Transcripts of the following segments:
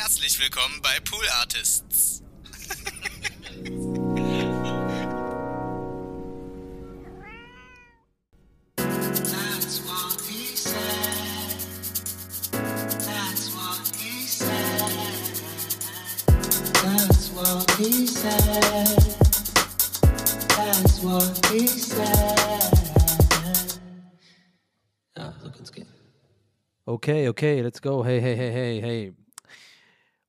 Herzlich willkommen bei Pool Artists. Ja, so kann's gehen. Okay, okay, let's go. Hey, hey, hey, hey, hey.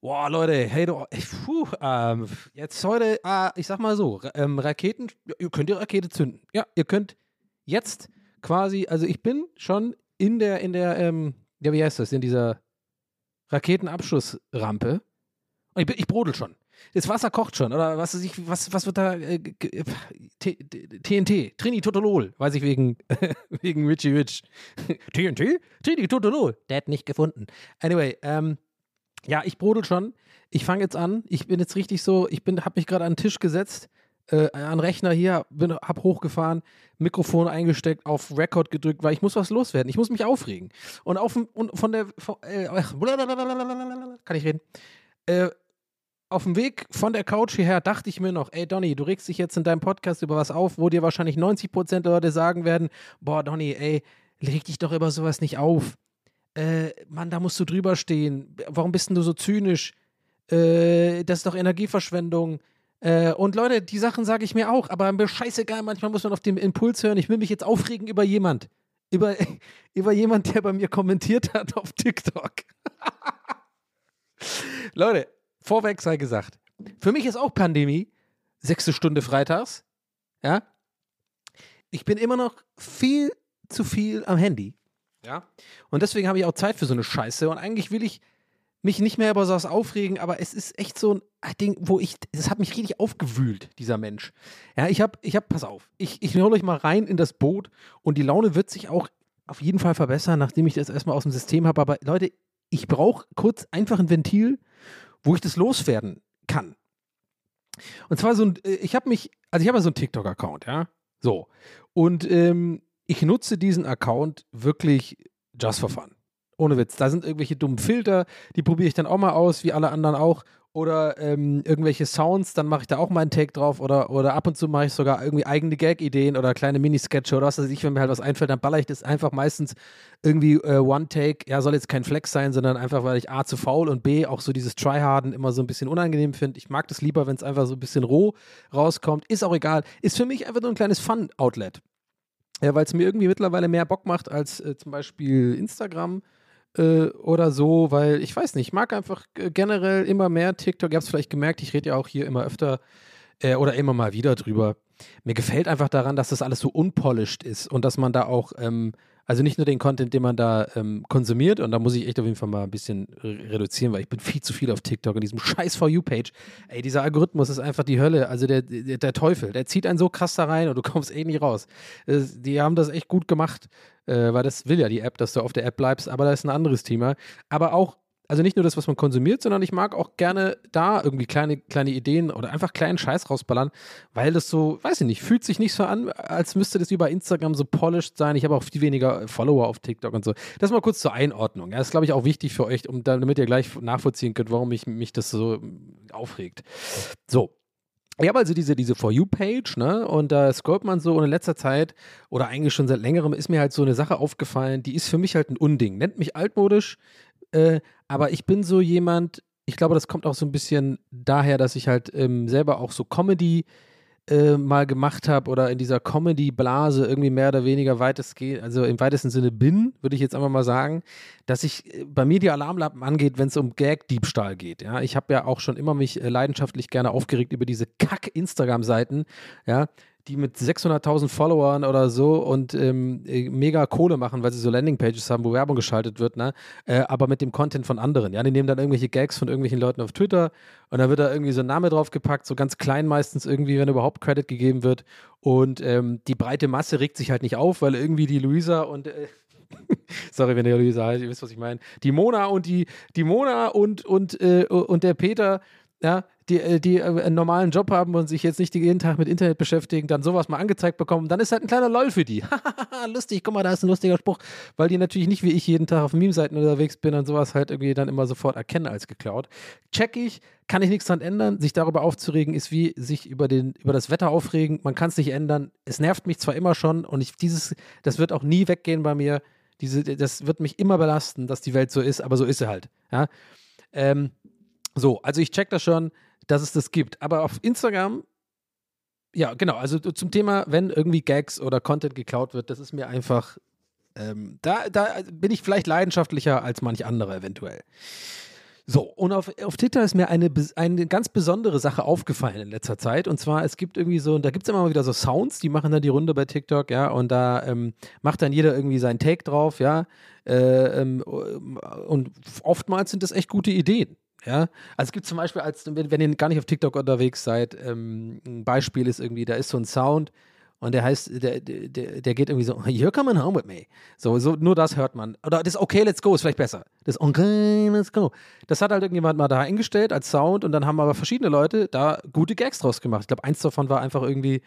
Boah, Leute, hey, du, puh, ähm, jetzt heute, äh, ich sag mal so, ähm, Raketen, ihr könnt die Rakete zünden. Ja, ihr könnt jetzt quasi, also ich bin schon in der, in der, ähm, ja, wie heißt das, in dieser Raketenabschussrampe. Und ich, bin, ich brodel schon. Das Wasser kocht schon, oder was weiß ich, was, was wird da, äh, TNT, Trinitotolol, weiß ich wegen, wegen Richie Rich. TNT? Trinitotolol, der hat nicht gefunden. Anyway, ähm, ja, ich brodel schon. Ich fange jetzt an. Ich bin jetzt richtig so, ich bin, habe mich gerade an den Tisch gesetzt, äh, an Rechner hier, bin, hab hochgefahren, Mikrofon eingesteckt, auf Record gedrückt, weil ich muss was loswerden. Ich muss mich aufregen. Und auf und von der, von, äh, kann ich reden? Äh, auf dem Weg von der Couch hierher dachte ich mir noch, ey Donny, du regst dich jetzt in deinem Podcast über was auf, wo dir wahrscheinlich 90% der Leute sagen werden, boah Donny, ey, reg dich doch über sowas nicht auf. Äh, Mann, da musst du drüber stehen. Warum bist denn du so zynisch? Äh, das ist doch Energieverschwendung. Äh, und Leute, die Sachen sage ich mir auch, aber mir scheißegal, manchmal muss man auf den Impuls hören. Ich will mich jetzt aufregen über jemand. Über, über jemand, der bei mir kommentiert hat auf TikTok. Leute, vorweg sei gesagt, für mich ist auch Pandemie, sechste Stunde freitags, ja. Ich bin immer noch viel zu viel am Handy, ja. Und deswegen habe ich auch Zeit für so eine Scheiße und eigentlich will ich mich nicht mehr über sowas aufregen, aber es ist echt so ein Ding, wo ich, es hat mich richtig aufgewühlt, dieser Mensch. Ja, ich habe, ich habe, pass auf, ich, ich hole euch mal rein in das Boot und die Laune wird sich auch auf jeden Fall verbessern, nachdem ich das erstmal aus dem System habe. Aber Leute, ich brauche kurz einfach ein Ventil, wo ich das loswerden kann. Und zwar so ein, äh, ich habe mich, also ich habe ja so einen TikTok-Account, ja. So. Und ähm, ich nutze diesen Account wirklich just for fun. Ohne Witz. Da sind irgendwelche dummen Filter, die probiere ich dann auch mal aus, wie alle anderen auch. Oder ähm, irgendwelche Sounds, dann mache ich da auch meinen Take drauf. Oder, oder ab und zu mache ich sogar irgendwie eigene Gag-Ideen oder kleine Minisketche oder was weiß ich, wenn mir halt was einfällt, dann baller ich das einfach meistens irgendwie äh, One-Take. Ja, soll jetzt kein Flex sein, sondern einfach, weil ich A zu faul und B auch so dieses Tryharden immer so ein bisschen unangenehm finde. Ich mag das lieber, wenn es einfach so ein bisschen roh rauskommt. Ist auch egal. Ist für mich einfach nur ein kleines Fun-Outlet. Ja, weil es mir irgendwie mittlerweile mehr Bock macht als äh, zum Beispiel Instagram äh, oder so, weil ich weiß nicht, ich mag einfach äh, generell immer mehr TikTok. Ihr habt es vielleicht gemerkt, ich rede ja auch hier immer öfter äh, oder immer mal wieder drüber. Mir gefällt einfach daran, dass das alles so unpolished ist und dass man da auch, ähm, also nicht nur den Content, den man da ähm, konsumiert, und da muss ich echt auf jeden Fall mal ein bisschen re reduzieren, weil ich bin viel zu viel auf TikTok in diesem scheiß For You-Page. Ey, dieser Algorithmus ist einfach die Hölle, also der, der, der Teufel, der zieht einen so krass da rein und du kommst eh nicht raus. Äh, die haben das echt gut gemacht, äh, weil das will ja die App, dass du auf der App bleibst, aber das ist ein anderes Thema. Aber auch also nicht nur das, was man konsumiert, sondern ich mag auch gerne da irgendwie kleine, kleine Ideen oder einfach kleinen Scheiß rausballern, weil das so, weiß ich nicht, fühlt sich nicht so an, als müsste das bei Instagram so polished sein. Ich habe auch viel weniger Follower auf TikTok und so. Das mal kurz zur Einordnung. Ja, das ist, glaube ich, auch wichtig für euch, um, damit ihr gleich nachvollziehen könnt, warum mich, mich das so aufregt. So, ich habe also diese, diese For You-Page, ne? Und da scrollt man so und in letzter Zeit oder eigentlich schon seit längerem ist mir halt so eine Sache aufgefallen, die ist für mich halt ein Unding. Nennt mich altmodisch, äh, aber ich bin so jemand, ich glaube, das kommt auch so ein bisschen daher, dass ich halt ähm, selber auch so Comedy äh, mal gemacht habe oder in dieser Comedy-Blase irgendwie mehr oder weniger weitestgehend, also im weitesten Sinne bin, würde ich jetzt einfach mal sagen, dass ich äh, bei mir die Alarmlampen angeht, wenn es um Gag-Diebstahl geht. Ja, ich habe ja auch schon immer mich äh, leidenschaftlich gerne aufgeregt über diese Kack-Instagram-Seiten, ja, die mit 600.000 Followern oder so und ähm, äh, mega Kohle machen, weil sie so Landingpages haben, wo Werbung geschaltet wird, ne? Äh, aber mit dem Content von anderen. Ja, die nehmen dann irgendwelche Gags von irgendwelchen Leuten auf Twitter und dann wird da irgendwie so ein Name draufgepackt, so ganz klein meistens irgendwie, wenn überhaupt Credit gegeben wird. Und ähm, die breite Masse regt sich halt nicht auf, weil irgendwie die Luisa und äh, Sorry, wenn ihr Luisa heißt, ihr wisst, was ich meine. Die Mona und die, die Mona und, und, äh, und der Peter, ja, die, äh, die äh, einen normalen Job haben und sich jetzt nicht jeden Tag mit Internet beschäftigen, dann sowas mal angezeigt bekommen, dann ist halt ein kleiner LOL für die. Lustig, guck mal, da ist ein lustiger Spruch, weil die natürlich nicht wie ich jeden Tag auf Meme-Seiten unterwegs bin und sowas halt irgendwie dann immer sofort erkennen als geklaut. Check ich, kann ich nichts dran ändern. Sich darüber aufzuregen ist wie sich über, den, über das Wetter aufregen. Man kann es nicht ändern. Es nervt mich zwar immer schon und ich, dieses, das wird auch nie weggehen bei mir. Diese, das wird mich immer belasten, dass die Welt so ist, aber so ist sie halt. Ja? Ähm, so, also ich check das schon, dass es das gibt. Aber auf Instagram, ja, genau, also zum Thema, wenn irgendwie Gags oder Content geklaut wird, das ist mir einfach, ähm, da, da bin ich vielleicht leidenschaftlicher als manch anderer eventuell. So, und auf, auf Twitter ist mir eine, eine ganz besondere Sache aufgefallen in letzter Zeit. Und zwar, es gibt irgendwie so, da gibt es immer mal wieder so Sounds, die machen dann die Runde bei TikTok, ja, und da ähm, macht dann jeder irgendwie seinen Take drauf, ja. Äh, ähm, und oftmals sind das echt gute Ideen. Ja, also es gibt zum Beispiel, als wenn, ihr gar nicht auf TikTok unterwegs seid, ähm, ein Beispiel ist irgendwie, da ist so ein Sound und der heißt, der, der, der geht irgendwie so, You're coming home with me. So, so, nur das hört man. Oder das Okay, let's go ist vielleicht besser. Das Okay, let's go. Das hat halt irgendjemand mal da eingestellt als Sound und dann haben aber verschiedene Leute da gute Gags draus gemacht. Ich glaube, eins davon war einfach irgendwie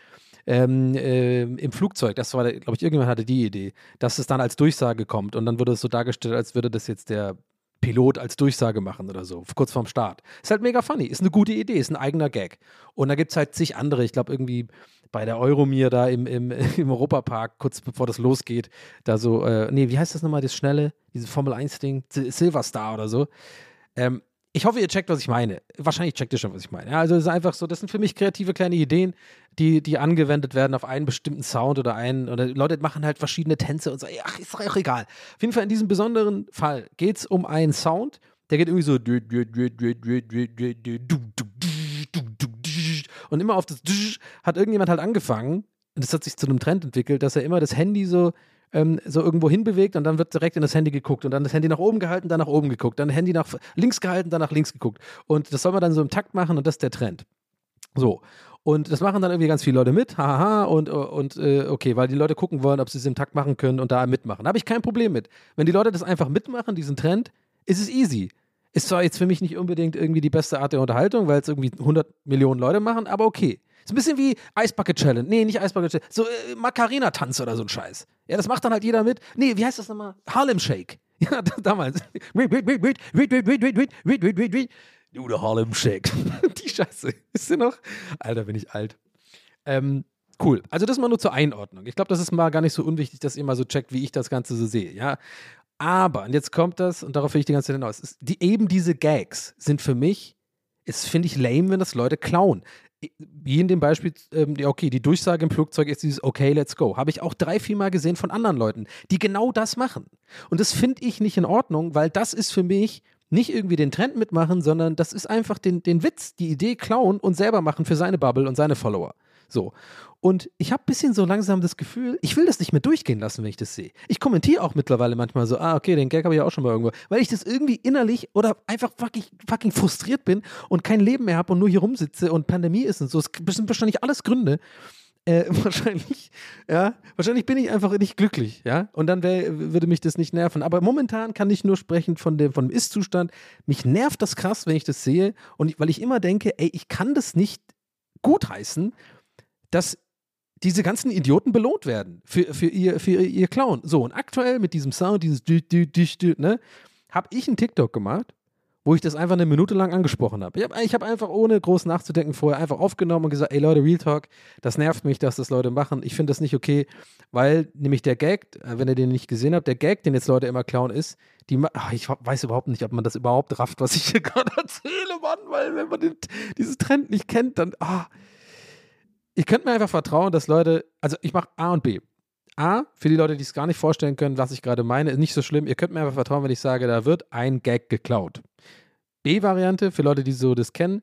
ähm, äh, im Flugzeug. Das war, glaube ich, irgendjemand hatte die Idee, dass es dann als Durchsage kommt und dann wurde es so dargestellt, als würde das jetzt der Pilot als Durchsage machen oder so, kurz vorm Start. Ist halt mega funny, ist eine gute Idee, ist ein eigener Gag. Und da gibt es halt zig andere, ich glaube irgendwie bei der Euromir da im, im, im Europapark, kurz bevor das losgeht, da so, äh, nee, wie heißt das nochmal, das Schnelle, dieses Formel-1-Ding, Silverstar oder so. Ähm, ich hoffe, ihr checkt, was ich meine. Wahrscheinlich checkt ihr schon, was ich meine. Ja, also es ist einfach so, das sind für mich kreative kleine Ideen, die, die angewendet werden auf einen bestimmten Sound oder einen, oder Leute machen halt verschiedene Tänze und so, ach, ist doch auch egal. Auf jeden Fall in diesem besonderen Fall geht es um einen Sound, der geht irgendwie so und immer auf das hat irgendjemand halt angefangen, und das hat sich zu einem Trend entwickelt, dass er immer das Handy so ähm, so irgendwo hinbewegt und dann wird direkt in das Handy geguckt und dann das Handy nach oben gehalten, dann nach oben geguckt, dann Handy nach links gehalten, dann nach links geguckt. Und das soll man dann so im Takt machen und das ist der Trend. So. Und das machen dann irgendwie ganz viele Leute mit, haha, und, und äh, okay, weil die Leute gucken wollen, ob sie es im Takt machen können und da mitmachen. Da habe ich kein Problem mit. Wenn die Leute das einfach mitmachen, diesen Trend, ist es easy. Ist zwar jetzt für mich nicht unbedingt irgendwie die beste Art der Unterhaltung, weil es irgendwie 100 Millionen Leute machen, aber okay. Ist ein bisschen wie Eisbucket Challenge. Nee, nicht Eisbucket Challenge. So äh, Macarena-Tanz oder so ein Scheiß. Ja, das macht dann halt jeder mit. Nee, wie heißt das nochmal? Harlem Shake. Ja, damals. Du, der Harlem Shake. Die Scheiße. Ist sie noch? Alter, bin ich alt. Ähm, cool. Also das mal nur zur Einordnung. Ich glaube, das ist mal gar nicht so unwichtig, dass ihr mal so checkt, wie ich das Ganze so sehe. Ja. Aber, und jetzt kommt das, und darauf will ich die ganze Zeit hinaus, ist, die, eben diese Gags sind für mich, ist, finde ich, lame, wenn das Leute klauen wie in dem Beispiel, ähm, okay, die Durchsage im Flugzeug ist dieses Okay, let's go. Habe ich auch drei, vier Mal gesehen von anderen Leuten, die genau das machen. Und das finde ich nicht in Ordnung, weil das ist für mich nicht irgendwie den Trend mitmachen, sondern das ist einfach den, den Witz, die Idee klauen und selber machen für seine Bubble und seine Follower. So. Und ich habe ein bisschen so langsam das Gefühl, ich will das nicht mehr durchgehen lassen, wenn ich das sehe. Ich kommentiere auch mittlerweile manchmal so, ah, okay, den Gag habe ich auch schon mal irgendwo. Weil ich das irgendwie innerlich oder einfach fucking, fucking frustriert bin und kein Leben mehr habe und nur hier rumsitze und Pandemie ist und so. Das sind wahrscheinlich alles Gründe. Äh, wahrscheinlich, ja, wahrscheinlich bin ich einfach nicht glücklich, ja, und dann wär, würde mich das nicht nerven. Aber momentan kann ich nur sprechen von dem, von dem Ist-Zustand. Mich nervt das krass, wenn ich das sehe und ich, weil ich immer denke, ey, ich kann das nicht gutheißen, dass diese ganzen Idioten belohnt werden für, für, ihr, für ihr Clown. So, und aktuell mit diesem Sound, dieses dü, ne, habe ich einen TikTok gemacht, wo ich das einfach eine Minute lang angesprochen habe. Ich habe ich hab einfach ohne groß nachzudenken vorher einfach aufgenommen und gesagt, ey Leute, Real Talk, das nervt mich, dass das Leute machen. Ich finde das nicht okay, weil nämlich der Gag, äh, wenn ihr den nicht gesehen habt, der Gag, den jetzt Leute immer klauen, ist, die, ach, ich weiß überhaupt nicht, ob man das überhaupt rafft, was ich hier gerade erzähle, Mann, weil wenn man den, dieses Trend nicht kennt, dann, ah, ich könnte mir einfach vertrauen, dass Leute, also ich mache A und B. A, für die Leute, die es gar nicht vorstellen können, was ich gerade meine, ist nicht so schlimm. Ihr könnt mir einfach vertrauen, wenn ich sage, da wird ein Gag geklaut. B-Variante, für Leute, die so das kennen,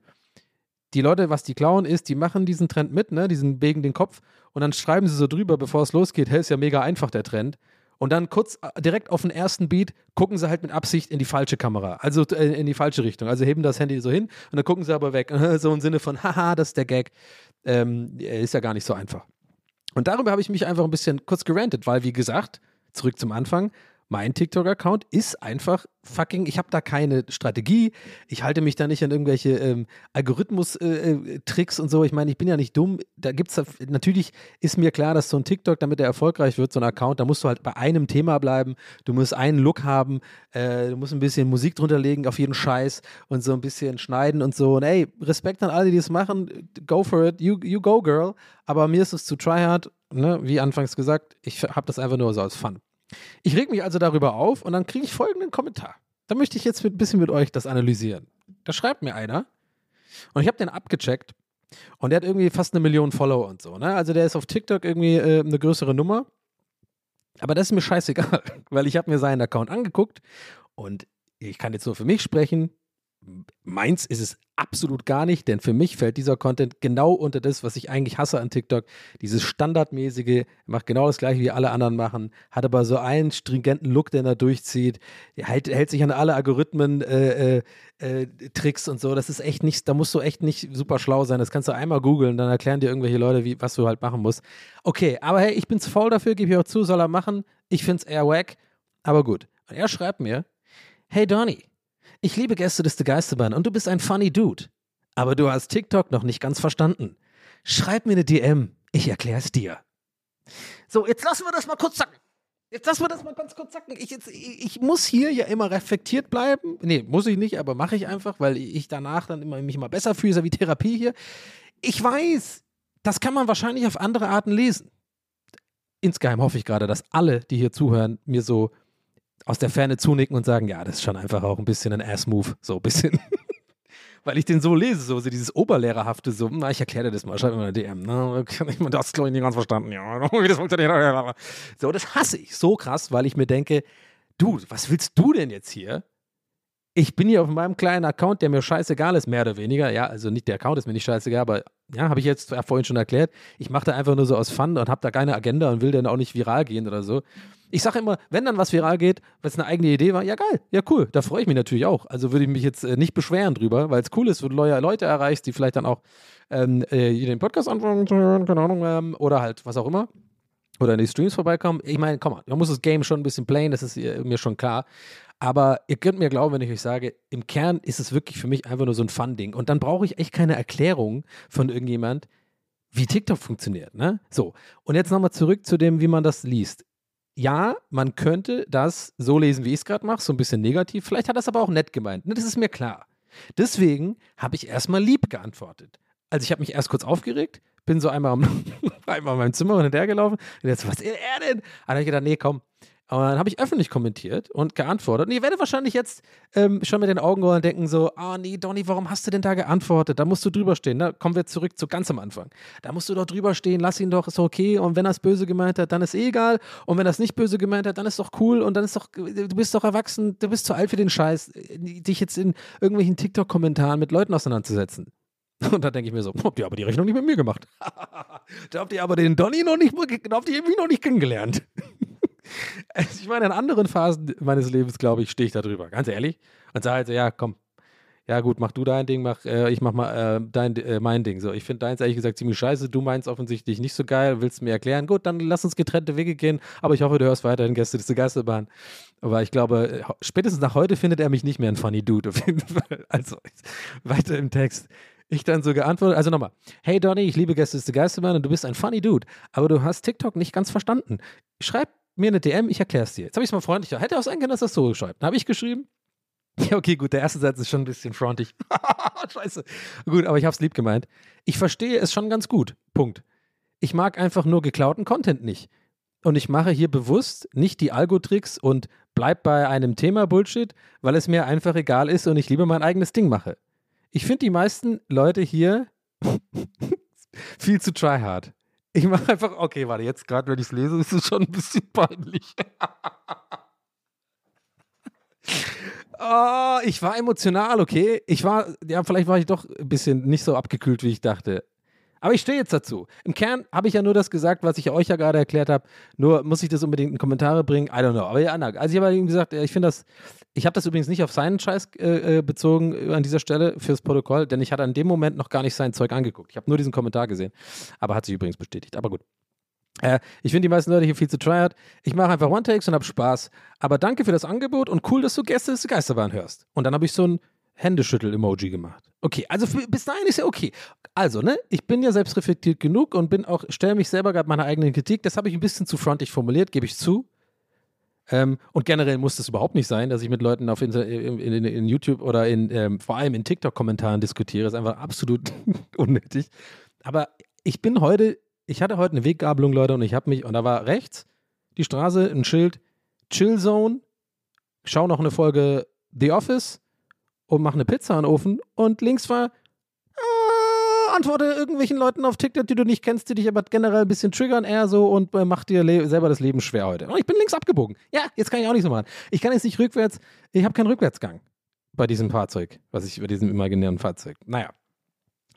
die Leute, was die klauen, ist, die machen diesen Trend mit, ne, diesen Wegen den Kopf und dann schreiben sie so drüber, bevor es losgeht, hey, ist ja mega einfach der Trend. Und dann kurz äh, direkt auf den ersten Beat gucken sie halt mit Absicht in die falsche Kamera, also äh, in die falsche Richtung. Also heben das Handy so hin und dann gucken sie aber weg. So im Sinne von, haha, das ist der Gag. Ähm, ist ja gar nicht so einfach. Und darüber habe ich mich einfach ein bisschen kurz gerantet, weil, wie gesagt, zurück zum Anfang, mein TikTok-Account ist einfach fucking, ich habe da keine Strategie, ich halte mich da nicht an irgendwelche ähm, Algorithmus-Tricks äh, und so. Ich meine, ich bin ja nicht dumm. Da gibt es, natürlich ist mir klar, dass so ein TikTok, damit er erfolgreich wird, so ein Account, da musst du halt bei einem Thema bleiben, du musst einen Look haben, äh, du musst ein bisschen Musik drunter legen auf jeden Scheiß und so ein bisschen schneiden und so. Und ey, Respekt an alle, die das machen, go for it, you, you go, girl. Aber mir ist es zu tryhard, ne? wie anfangs gesagt, ich habe das einfach nur so als Fun. Ich reg mich also darüber auf und dann kriege ich folgenden Kommentar. Da möchte ich jetzt ein bisschen mit euch das analysieren. Da schreibt mir einer und ich habe den abgecheckt und der hat irgendwie fast eine Million Follower und so. Ne? Also der ist auf TikTok irgendwie äh, eine größere Nummer. Aber das ist mir scheißegal, weil ich habe mir seinen Account angeguckt und ich kann jetzt nur für mich sprechen. Meins ist es absolut gar nicht, denn für mich fällt dieser Content genau unter das, was ich eigentlich hasse an TikTok. Dieses standardmäßige, macht genau das gleiche wie alle anderen machen, hat aber so einen stringenten Look, den er durchzieht, hält, hält sich an alle Algorithmen, äh, äh, äh, Tricks und so. Das ist echt nicht, da musst du echt nicht super schlau sein. Das kannst du einmal googeln, dann erklären dir irgendwelche Leute, wie, was du halt machen musst. Okay, aber hey, ich bin zu faul dafür, gebe ich auch zu, soll er machen. Ich finde es eher wack, aber gut. Und er schreibt mir, hey Donny, ich liebe Gäste des Geisterbahn und du bist ein funny Dude. Aber du hast TikTok noch nicht ganz verstanden. Schreib mir eine DM, ich erklär's dir. So, jetzt lassen wir das mal kurz sacken. Jetzt lassen wir das mal ganz kurz sacken. Ich, jetzt, ich, ich, muss hier ja immer reflektiert bleiben. Nee, muss ich nicht, aber mache ich einfach, weil ich danach dann immer, mich immer besser fühle, so wie Therapie hier. Ich weiß, das kann man wahrscheinlich auf andere Arten lesen. Insgeheim hoffe ich gerade, dass alle, die hier zuhören, mir so aus der Ferne zunicken und sagen, ja, das ist schon einfach auch ein bisschen ein Ass-Move, so ein bisschen. Weil ich den so lese, so, so dieses Oberlehrerhafte, so, na, ich erkläre dir das mal, schreib mir eine DM, ne? Das glaube ich nicht ganz verstanden, ja, wie das funktioniert. So, das hasse ich so krass, weil ich mir denke, du, was willst du denn jetzt hier? Ich bin hier auf meinem kleinen Account, der mir scheißegal ist, mehr oder weniger. Ja, also nicht der Account ist mir nicht scheißegal, aber ja, habe ich jetzt vorhin schon erklärt. Ich mache da einfach nur so aus Fun und habe da keine Agenda und will dann auch nicht viral gehen oder so. Ich sage immer, wenn dann was viral geht, was eine eigene Idee war, ja geil, ja cool, da freue ich mich natürlich auch. Also würde ich mich jetzt äh, nicht beschweren drüber, weil es cool ist, wenn du neue Leute erreichst, die vielleicht dann auch ähm, äh, den Podcast anfangen zu hören, keine Ahnung, ähm, oder halt was auch immer. Oder in die Streams vorbeikommen. Ich meine, komm mal, man muss das Game schon ein bisschen playen, das ist mir schon klar. Aber ihr könnt mir glauben, wenn ich euch sage, im Kern ist es wirklich für mich einfach nur so ein Fun-Ding. Und dann brauche ich echt keine Erklärung von irgendjemand, wie TikTok funktioniert. Ne? So, und jetzt nochmal zurück zu dem, wie man das liest ja, man könnte das so lesen, wie ich es gerade mache, so ein bisschen negativ. Vielleicht hat das aber auch nett gemeint. Ne, das ist mir klar. Deswegen habe ich erstmal lieb geantwortet. Also ich habe mich erst kurz aufgeregt, bin so einmal, einmal in meinem Zimmer und hinterhergelaufen und jetzt, was er denn? dann habe ich gedacht, nee, komm, und dann habe ich öffentlich kommentiert und geantwortet. Und ihr werdet wahrscheinlich jetzt ähm, schon mit den Augen rollen und denken so, ah oh, nee, Donny, warum hast du denn da geantwortet? Da musst du drüber stehen. Da kommen wir zurück zu ganz am Anfang. Da musst du doch drüber stehen, lass ihn doch, ist okay. Und wenn er es böse gemeint hat, dann ist eh egal. Und wenn er es nicht böse gemeint hat, dann ist doch cool. Und dann ist doch, du bist doch erwachsen, du bist zu alt für den Scheiß, dich jetzt in irgendwelchen TikTok-Kommentaren mit Leuten auseinanderzusetzen. Und da denke ich mir so, habt ihr aber die Rechnung nicht mit mir gemacht. da habt ihr aber den Donny noch nicht, habt ihr irgendwie noch nicht kennengelernt. Also ich meine, in anderen Phasen meines Lebens, glaube ich, stehe ich da drüber, ganz ehrlich. Und sage halt so, ja, komm, ja gut, mach du dein Ding, mach, äh, ich mach mal äh, dein, äh, mein Ding. So, ich finde deins ehrlich gesagt ziemlich scheiße, du meinst offensichtlich nicht so geil, willst mir erklären. Gut, dann lass uns getrennte Wege gehen, aber ich hoffe, du hörst weiterhin Gäste des Geisterbahn. Aber ich glaube, spätestens nach heute findet er mich nicht mehr ein funny Dude, auf jeden Fall. Also, weiter im Text. Ich dann so geantwortet, also nochmal, hey Donny, ich liebe Gäste des Geisterbahn und du bist ein funny Dude, aber du hast TikTok nicht ganz verstanden. Schreib mir eine DM, ich erkläre es dir. Jetzt habe ich es mal freundlicher. Hätte auch sein können, dass das so. Dann habe ich geschrieben. Ja, okay, gut, der erste Satz ist schon ein bisschen frontig. Scheiße. Gut, aber ich habe es lieb gemeint. Ich verstehe es schon ganz gut. Punkt. Ich mag einfach nur geklauten Content nicht. Und ich mache hier bewusst nicht die Algo-Tricks und bleib bei einem Thema Bullshit, weil es mir einfach egal ist und ich lieber mein eigenes Ding mache. Ich finde die meisten Leute hier viel zu tryhard. Ich mache einfach, okay, warte, jetzt gerade, wenn ich es lese, ist es schon ein bisschen peinlich. oh, ich war emotional, okay. Ich war, ja, vielleicht war ich doch ein bisschen nicht so abgekühlt, wie ich dachte. Aber ich stehe jetzt dazu. Im Kern habe ich ja nur das gesagt, was ich euch ja gerade erklärt habe. Nur muss ich das unbedingt in Kommentare bringen. I don't know. Aber ja, also ich habe ihm gesagt, ich finde das, ich habe das übrigens nicht auf seinen Scheiß äh, äh bezogen äh, an dieser Stelle fürs Protokoll, denn ich hatte an dem Moment noch gar nicht sein Zeug angeguckt. Ich habe nur diesen Kommentar gesehen. Aber hat sich übrigens bestätigt. Aber gut. Äh, ich finde die meisten Leute hier viel zu tryhard. Ich mache einfach One-Takes und habe Spaß. Aber danke für das Angebot und cool, dass du Gäste des Geisterbahn hörst. Und dann habe ich so ein Händeschüttel-Emoji gemacht. Okay, also für, bis dahin ist ja okay. Also, ne, ich bin ja selbstreflektiert genug und bin auch, stelle mich selber gerade meiner eigenen Kritik. Das habe ich ein bisschen zu frontig formuliert, gebe ich zu. Ähm, und generell muss das überhaupt nicht sein, dass ich mit Leuten auf Inter in, in, in, YouTube oder in, ähm, vor allem in TikTok-Kommentaren diskutiere. Das ist einfach absolut unnötig. Aber ich bin heute, ich hatte heute eine Weggabelung, Leute, und ich habe mich, und da war rechts die Straße, ein Schild, Chill Zone, schau noch eine Folge The Office und mach eine Pizza an den Ofen. Und links war, äh, antworte irgendwelchen Leuten auf TikTok, die du nicht kennst, die dich aber generell ein bisschen triggern, eher so und äh, mach dir selber das Leben schwer heute. Und ich bin links abgebogen. Ja, jetzt kann ich auch nicht so machen. Ich kann jetzt nicht rückwärts, ich habe keinen Rückwärtsgang bei diesem Fahrzeug, was ich, bei diesem imaginären Fahrzeug. Naja.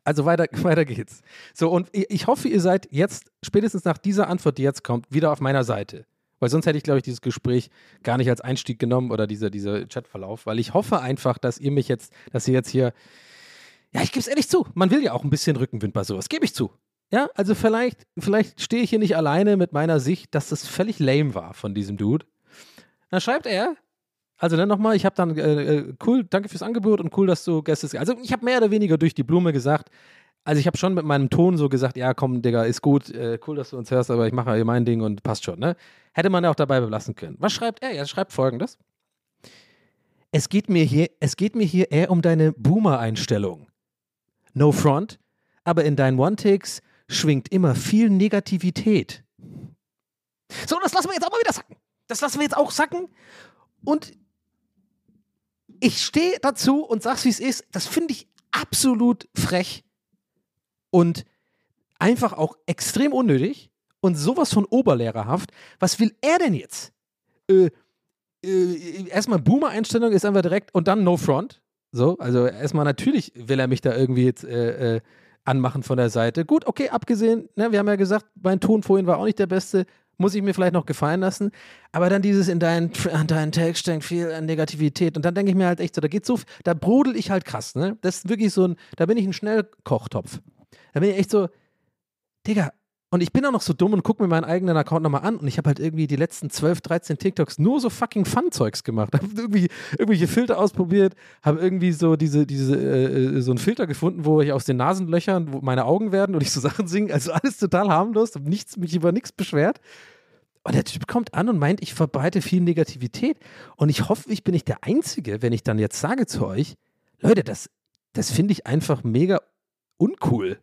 Also weiter, weiter geht's. So, und ich hoffe, ihr seid jetzt, spätestens nach dieser Antwort, die jetzt kommt, wieder auf meiner Seite. Weil sonst hätte ich, glaube ich, dieses Gespräch gar nicht als Einstieg genommen oder dieser, dieser Chatverlauf, weil ich hoffe einfach, dass ihr mich jetzt, dass ihr jetzt hier, ja, ich gebe es ehrlich zu, man will ja auch ein bisschen Rückenwind bei sowas, gebe ich zu. Ja, also vielleicht, vielleicht stehe ich hier nicht alleine mit meiner Sicht, dass das völlig lame war von diesem Dude. Dann schreibt er, also dann nochmal, ich habe dann, äh, äh, cool, danke fürs Angebot und cool, dass du Gäste, also ich habe mehr oder weniger durch die Blume gesagt, also ich habe schon mit meinem Ton so gesagt, ja komm, Digga, ist gut, äh, cool, dass du uns hörst, aber ich mache hier mein Ding und passt schon, ne? Hätte man ja auch dabei belassen können. Was schreibt er? Er schreibt folgendes. Es geht mir hier, es geht mir hier eher um deine Boomer-Einstellung. No front, aber in deinen One-Takes schwingt immer viel Negativität. So, das lassen wir jetzt auch mal wieder sacken. Das lassen wir jetzt auch sacken. Und ich stehe dazu und sag's, wie es ist. Das finde ich absolut frech und einfach auch extrem unnötig und sowas von oberlehrerhaft. Was will er denn jetzt? Äh, äh, erstmal Boomer-Einstellung ist einfach direkt und dann No Front. So, also erstmal natürlich will er mich da irgendwie jetzt äh, äh, anmachen von der Seite. Gut, okay, abgesehen, ne, wir haben ja gesagt, mein Ton vorhin war auch nicht der beste, muss ich mir vielleicht noch gefallen lassen. Aber dann dieses in deinen, an deinen Text steckt viel Negativität. Und dann denke ich mir halt echt so, da geht so, da brodel ich halt krass, ne? Das ist wirklich so ein, da bin ich ein Schnellkochtopf. Da bin ich echt so, Digga, und ich bin auch noch so dumm und gucke mir meinen eigenen Account nochmal an und ich habe halt irgendwie die letzten 12, 13 TikToks nur so fucking Fun-Zeugs gemacht. Habe irgendwie irgendwelche Filter ausprobiert, habe irgendwie so diese, diese, äh, so einen Filter gefunden, wo ich aus den Nasenlöchern wo meine Augen werden und ich so Sachen singe. Also alles total harmlos, habe nichts, mich über nichts beschwert. Und der Typ kommt an und meint, ich verbreite viel Negativität. Und ich hoffe, ich bin nicht der Einzige, wenn ich dann jetzt sage zu euch, Leute, das, das finde ich einfach mega uncool.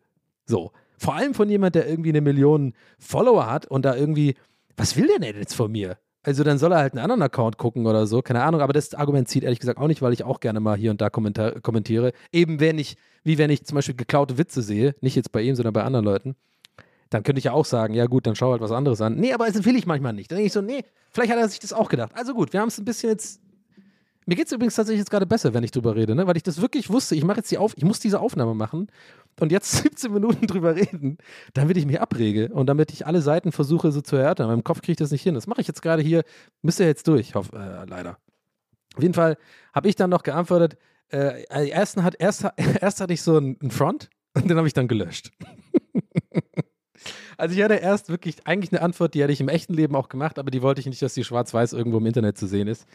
So. Vor allem von jemand, der irgendwie eine Million Follower hat und da irgendwie, was will der denn jetzt von mir? Also dann soll er halt einen anderen Account gucken oder so, keine Ahnung, aber das Argument zieht ehrlich gesagt auch nicht, weil ich auch gerne mal hier und da kommentiere. Eben wenn ich, wie wenn ich zum Beispiel geklaute Witze sehe, nicht jetzt bei ihm, sondern bei anderen Leuten, dann könnte ich ja auch sagen, ja gut, dann schau halt was anderes an. Nee, aber das will ich manchmal nicht. Dann denke ich so, nee, vielleicht hat er sich das auch gedacht. Also gut, wir haben es ein bisschen jetzt mir geht es übrigens tatsächlich jetzt gerade besser, wenn ich drüber rede, ne? weil ich das wirklich wusste. Ich mache jetzt die Auf, ich muss diese Aufnahme machen und jetzt 17 Minuten drüber reden, damit ich mich abrege und damit ich alle Seiten versuche so zu erörtern. In meinem Kopf kriege ich das nicht hin. Das mache ich jetzt gerade hier. Müsste jetzt durch, hoff, äh, leider. Auf jeden Fall habe ich dann noch geantwortet. Äh, erst, hat, erst, erst hatte ich so einen Front und den habe ich dann gelöscht. Also ich hatte erst wirklich eigentlich eine Antwort, die hätte ich im echten Leben auch gemacht, aber die wollte ich nicht, dass die schwarz-weiß irgendwo im Internet zu sehen ist.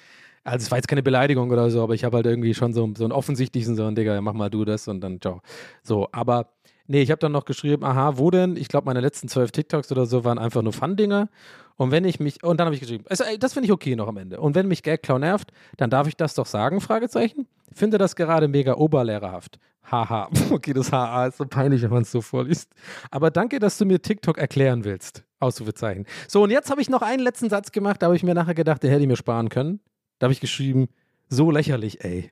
Also es war jetzt keine Beleidigung oder so, aber ich habe halt irgendwie schon so, so einen offensichtlichen, so ein Digga, mach mal du das und dann ciao. So, aber nee, ich habe dann noch geschrieben, aha, wo denn? Ich glaube, meine letzten zwölf TikToks oder so waren einfach nur Fun-Dinger. Und wenn ich mich, und dann habe ich geschrieben, also, ey, das finde ich okay noch am Ende. Und wenn mich Gagclown nervt, dann darf ich das doch sagen, Fragezeichen. Finde das gerade mega oberlehrerhaft. Haha, okay, das HA ist so peinlich, wenn man es so vorliest. Aber danke, dass du mir TikTok erklären willst. Ausrufezeichen. So, und jetzt habe ich noch einen letzten Satz gemacht, da habe ich mir nachher gedacht, der hätte ich mir sparen können. Da habe ich geschrieben, so lächerlich, ey.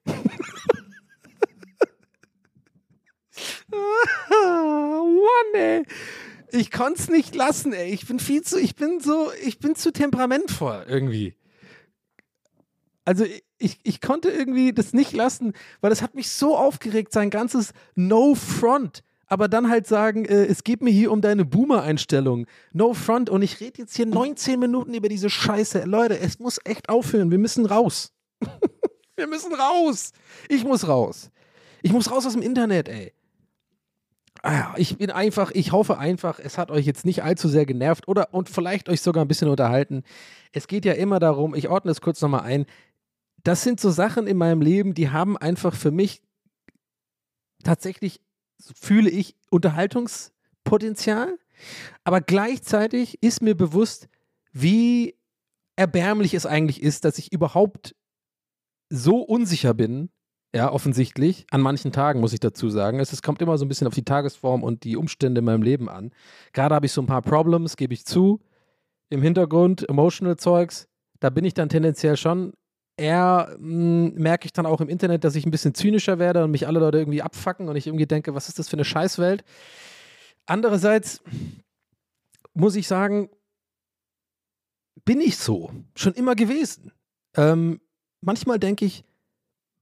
Mann, ey. Ich konnte es nicht lassen, ey. Ich bin viel zu, ich bin so, ich bin zu temperamentvoll irgendwie. Also ich, ich konnte irgendwie das nicht lassen, weil das hat mich so aufgeregt, sein ganzes No Front. Aber dann halt sagen, äh, es geht mir hier um deine Boomer-Einstellung. No Front. Und ich rede jetzt hier 19 Minuten über diese Scheiße. Leute, es muss echt aufhören. Wir müssen raus. Wir müssen raus. Ich muss raus. Ich muss raus aus dem Internet, ey. Ah, Ich bin einfach, ich hoffe einfach, es hat euch jetzt nicht allzu sehr genervt oder und vielleicht euch sogar ein bisschen unterhalten. Es geht ja immer darum, ich ordne es kurz nochmal ein. Das sind so Sachen in meinem Leben, die haben einfach für mich tatsächlich, fühle ich, Unterhaltungspotenzial. Aber gleichzeitig ist mir bewusst, wie erbärmlich es eigentlich ist, dass ich überhaupt so unsicher bin, ja, offensichtlich, an manchen Tagen muss ich dazu sagen. Es, es kommt immer so ein bisschen auf die Tagesform und die Umstände in meinem Leben an. Gerade habe ich so ein paar Problems, gebe ich zu. Im Hintergrund, emotional Zeugs, da bin ich dann tendenziell schon eher, mh, merke ich dann auch im Internet, dass ich ein bisschen zynischer werde und mich alle Leute irgendwie abfacken und ich irgendwie denke, was ist das für eine Scheißwelt? Andererseits muss ich sagen, bin ich so. Schon immer gewesen. Ähm, manchmal denke ich,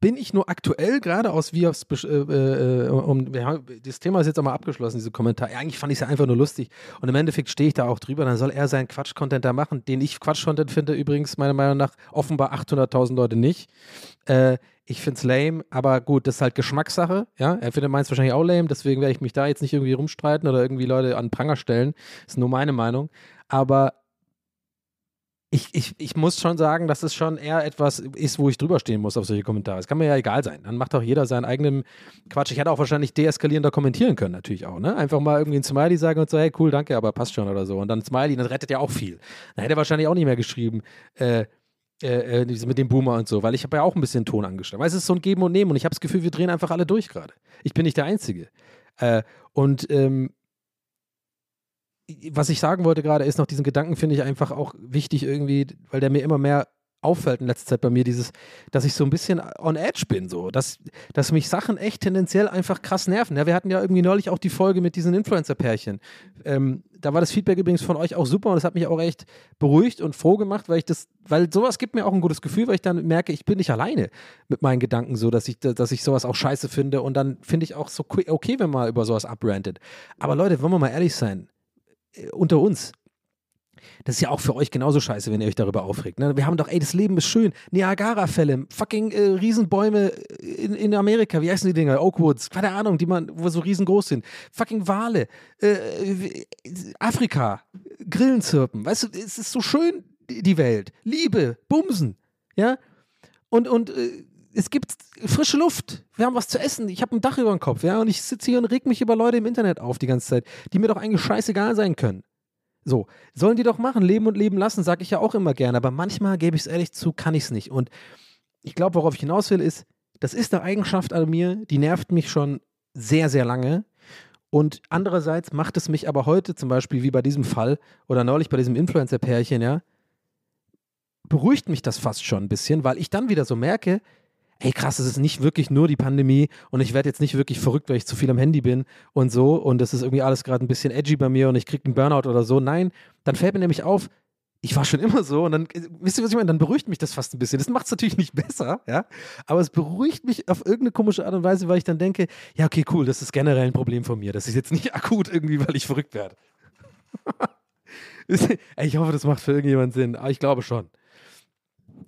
bin ich nur aktuell gerade aus wie aufs äh, äh, um, haben, das Thema ist jetzt auch mal abgeschlossen, diese Kommentare. Eigentlich fand ich es ja einfach nur lustig. Und im Endeffekt stehe ich da auch drüber. Dann soll er seinen Quatsch-Content da machen, den ich Quatsch-Content finde, übrigens meiner Meinung nach offenbar 800.000 Leute nicht. Äh, ich finde es lame, aber gut, das ist halt Geschmackssache. Ja, er findet meins wahrscheinlich auch lame, deswegen werde ich mich da jetzt nicht irgendwie rumstreiten oder irgendwie Leute an Pranger stellen. ist nur meine Meinung. Aber ich, ich, ich muss schon sagen, dass es schon eher etwas ist, wo ich drüber stehen muss auf solche Kommentare. Es kann mir ja egal sein. Dann macht doch jeder seinen eigenen Quatsch. Ich hätte auch wahrscheinlich deeskalierender kommentieren können, natürlich auch. Ne? Einfach mal irgendwie ein Smiley sagen und so, hey, cool, danke, aber passt schon oder so. Und dann Smiley, das rettet ja auch viel. Dann hätte er wahrscheinlich auch nicht mehr geschrieben, äh, äh, äh, mit dem Boomer und so, weil ich habe ja auch ein bisschen Ton angeschlagen. Weil es ist so ein Geben und Nehmen und ich habe das Gefühl, wir drehen einfach alle durch gerade. Ich bin nicht der Einzige. Äh, und ähm, was ich sagen wollte gerade, ist noch diesen Gedanken, finde ich einfach auch wichtig irgendwie, weil der mir immer mehr auffällt in letzter Zeit bei mir, dieses, dass ich so ein bisschen on edge bin, so, dass, dass mich Sachen echt tendenziell einfach krass nerven. Ja, wir hatten ja irgendwie neulich auch die Folge mit diesen Influencer-Pärchen. Ähm, da war das Feedback übrigens von euch auch super und das hat mich auch echt beruhigt und froh gemacht, weil ich das, weil sowas gibt mir auch ein gutes Gefühl, weil ich dann merke, ich bin nicht alleine mit meinen Gedanken so, dass ich, dass ich sowas auch scheiße finde und dann finde ich auch so okay, wenn man über sowas abrantet. Aber Leute, wollen wir mal ehrlich sein, unter uns. Das ist ja auch für euch genauso scheiße, wenn ihr euch darüber aufregt. Ne? Wir haben doch, ey, das Leben ist schön. Niagara-Fälle, fucking äh, Riesenbäume in, in Amerika, wie heißen die Dinger? Oakwoods, keine Ahnung, die man, wo so riesengroß sind. Fucking Wale, äh, Afrika, Grillen zirpen. Weißt du, es ist so schön, die Welt. Liebe, Bumsen, ja? Und, und äh, es gibt frische Luft. Wir haben was zu essen. Ich habe ein Dach über dem Kopf, ja. Und ich sitze hier und reg mich über Leute im Internet auf die ganze Zeit, die mir doch eigentlich scheißegal sein können. So, sollen die doch machen, leben und leben lassen, sage ich ja auch immer gerne. Aber manchmal, gebe ich es ehrlich zu, kann ich es nicht. Und ich glaube, worauf ich hinaus will, ist, das ist eine Eigenschaft an mir, die nervt mich schon sehr, sehr lange. Und andererseits macht es mich aber heute, zum Beispiel wie bei diesem Fall oder neulich bei diesem Influencer-Pärchen, ja, beruhigt mich das fast schon ein bisschen, weil ich dann wieder so merke, ey krass, es ist nicht wirklich nur die Pandemie und ich werde jetzt nicht wirklich verrückt, weil ich zu viel am Handy bin und so und das ist irgendwie alles gerade ein bisschen edgy bei mir und ich kriege einen Burnout oder so. Nein, dann fällt mir nämlich auf, ich war schon immer so und dann, wisst ihr, was ich meine? Dann beruhigt mich das fast ein bisschen. Das macht es natürlich nicht besser, ja, aber es beruhigt mich auf irgendeine komische Art und Weise, weil ich dann denke, ja, okay, cool, das ist generell ein Problem von mir. Das ist jetzt nicht akut irgendwie, weil ich verrückt werde. ich hoffe, das macht für irgendjemand Sinn, aber ich glaube schon.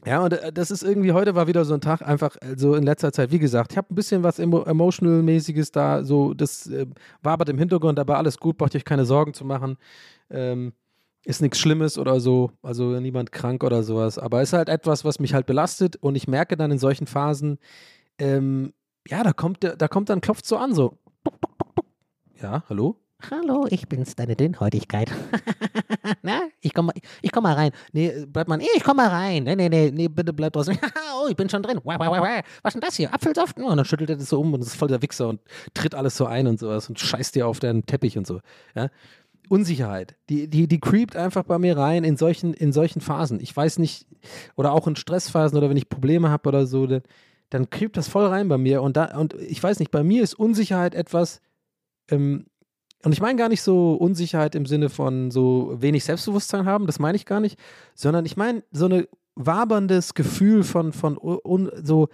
Ja, und äh, das ist irgendwie, heute war wieder so ein Tag, einfach so in letzter Zeit, wie gesagt, ich habe ein bisschen was emo Emotional-mäßiges da, so, das äh, wabert im Hintergrund, aber alles gut, braucht euch keine Sorgen zu machen. Ähm, ist nichts Schlimmes oder so, also niemand krank oder sowas, aber ist halt etwas, was mich halt belastet und ich merke dann in solchen Phasen, ähm, ja, da kommt, da kommt dann, klopft so an, so. Ja, hallo? Hallo, ich bin's, deine Dünnhäutigkeit. Na, ich komm, mal- ich komm mal rein. Nee, bleib mal, Nee, ich komm mal rein. Nee, nee, nee, bitte bleib draußen. oh, ich bin schon drin. Wah, wah, wah. Was denn das hier? Apfelsaft? und dann schüttelt er das so um und ist voll der Wichser und tritt alles so ein und sowas und scheißt dir auf deinen Teppich und so. Ja? Unsicherheit, die, die, die creept einfach bei mir rein in solchen, in solchen Phasen. Ich weiß nicht, oder auch in Stressphasen oder wenn ich Probleme habe oder so, dann, dann creept das voll rein bei mir. Und, da, und ich weiß nicht, bei mir ist Unsicherheit etwas, ähm, und ich meine gar nicht so Unsicherheit im Sinne von so wenig Selbstbewusstsein haben, das meine ich gar nicht, sondern ich meine so ein waberndes Gefühl von, von un, so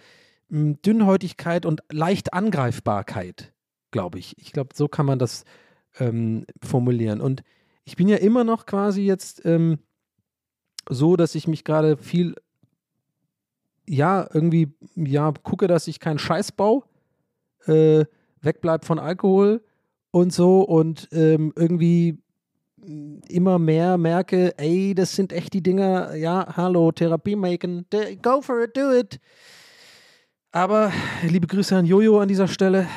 mh, Dünnhäutigkeit und leicht Angreifbarkeit, glaube ich. Ich glaube, so kann man das ähm, formulieren. Und ich bin ja immer noch quasi jetzt ähm, so, dass ich mich gerade viel, ja, irgendwie, ja, gucke, dass ich keinen Scheiß baue, äh, wegbleib von Alkohol und so und ähm, irgendwie mh, immer mehr merke, ey, das sind echt die Dinger, ja, hallo, Therapie machen, go for it, do it. Aber liebe Grüße an Jojo an dieser Stelle.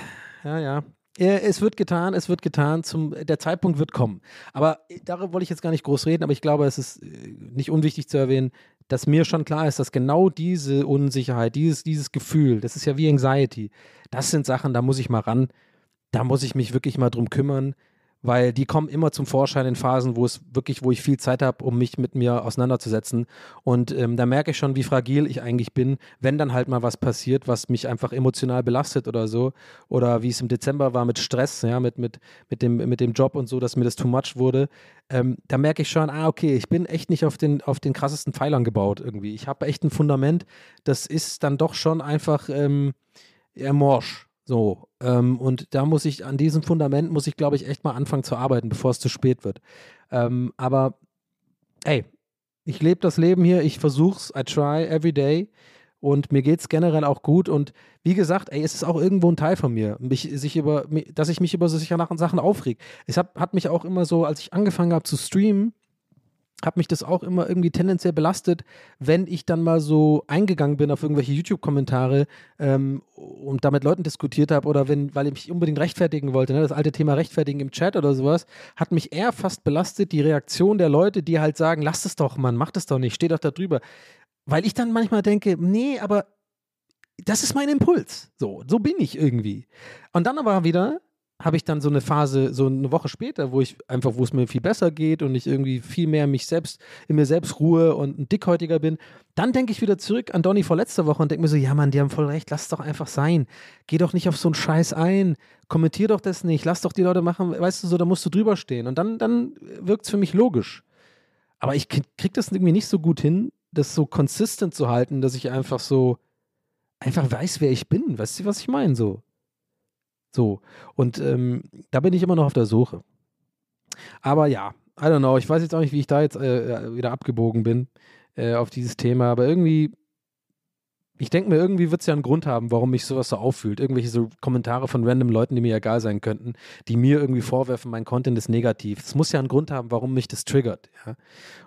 Ja, ja. Es wird getan, es wird getan, zum, der Zeitpunkt wird kommen. Aber darüber wollte ich jetzt gar nicht groß reden, aber ich glaube, es ist äh, nicht unwichtig zu erwähnen, dass mir schon klar ist, dass genau diese Unsicherheit, dieses, dieses Gefühl, das ist ja wie Anxiety, das sind Sachen, da muss ich mal ran, da muss ich mich wirklich mal drum kümmern, weil die kommen immer zum Vorschein in Phasen, wo es wirklich, wo ich viel Zeit habe, um mich mit mir auseinanderzusetzen. Und ähm, da merke ich schon, wie fragil ich eigentlich bin, wenn dann halt mal was passiert, was mich einfach emotional belastet oder so. Oder wie es im Dezember war mit Stress, ja, mit, mit, mit, dem, mit dem Job und so, dass mir das too much wurde. Ähm, da merke ich schon, ah, okay, ich bin echt nicht auf den, auf den krassesten Pfeilern gebaut irgendwie. Ich habe echt ein Fundament, das ist dann doch schon einfach ähm, eher morsch. So, ähm, und da muss ich, an diesem Fundament muss ich, glaube ich, echt mal anfangen zu arbeiten, bevor es zu spät wird. Ähm, aber, ey, ich lebe das Leben hier, ich versuch's, I try every day und mir geht's generell auch gut und wie gesagt, ey, es ist auch irgendwo ein Teil von mir, mich, sich über, dass ich mich über so sicher Sachen aufreg. Es hat, hat mich auch immer so, als ich angefangen habe zu streamen, hat mich das auch immer irgendwie tendenziell belastet, wenn ich dann mal so eingegangen bin auf irgendwelche YouTube-Kommentare ähm, und da mit Leuten diskutiert habe oder wenn, weil ich mich unbedingt rechtfertigen wollte, ne, das alte Thema rechtfertigen im Chat oder sowas, hat mich eher fast belastet die Reaktion der Leute, die halt sagen, lass es doch, Mann, mach das doch nicht, steh doch da drüber. Weil ich dann manchmal denke, nee, aber das ist mein Impuls. So, so bin ich irgendwie. Und dann aber wieder habe ich dann so eine Phase, so eine Woche später, wo ich einfach, wo es mir viel besser geht und ich irgendwie viel mehr mich selbst, in mir selbst ruhe und ein dickhäutiger bin, dann denke ich wieder zurück an Donny vor letzter Woche und denke mir so, ja Mann, die haben voll recht, lass doch einfach sein. Geh doch nicht auf so einen Scheiß ein. Kommentier doch das nicht. Lass doch die Leute machen, weißt du so, da musst du drüber stehen. Und dann, dann wirkt es für mich logisch. Aber ich krieg das irgendwie nicht so gut hin, das so consistent zu halten, dass ich einfach so, einfach weiß, wer ich bin. Weißt du, was ich meine? So. So. Und ähm, da bin ich immer noch auf der Suche. Aber ja, I don't know. Ich weiß jetzt auch nicht, wie ich da jetzt äh, wieder abgebogen bin äh, auf dieses Thema. Aber irgendwie, ich denke mir, irgendwie wird es ja einen Grund haben, warum mich sowas so auffühlt. Irgendwelche so Kommentare von random Leuten, die mir egal sein könnten, die mir irgendwie vorwerfen, mein Content ist negativ. Es muss ja einen Grund haben, warum mich das triggert. Ja?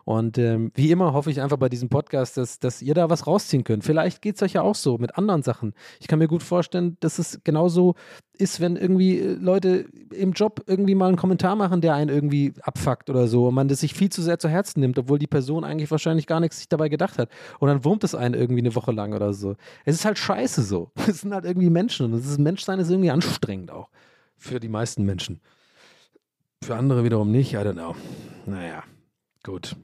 Und ähm, wie immer hoffe ich einfach bei diesem Podcast, dass, dass ihr da was rausziehen könnt. Vielleicht geht es euch ja auch so mit anderen Sachen. Ich kann mir gut vorstellen, dass es genauso ist, wenn irgendwie äh, Leute im Job irgendwie mal einen Kommentar machen, der einen irgendwie abfuckt oder so und man das sich viel zu sehr zu Herzen nimmt, obwohl die Person eigentlich wahrscheinlich gar nichts sich dabei gedacht hat. Und dann wurmt es einen irgendwie eine Woche lang oder so. Es ist halt scheiße so. Es sind halt irgendwie Menschen und das Menschsein ist irgendwie anstrengend auch. Für die meisten Menschen. Für andere wiederum nicht, I don't know. Naja, gut.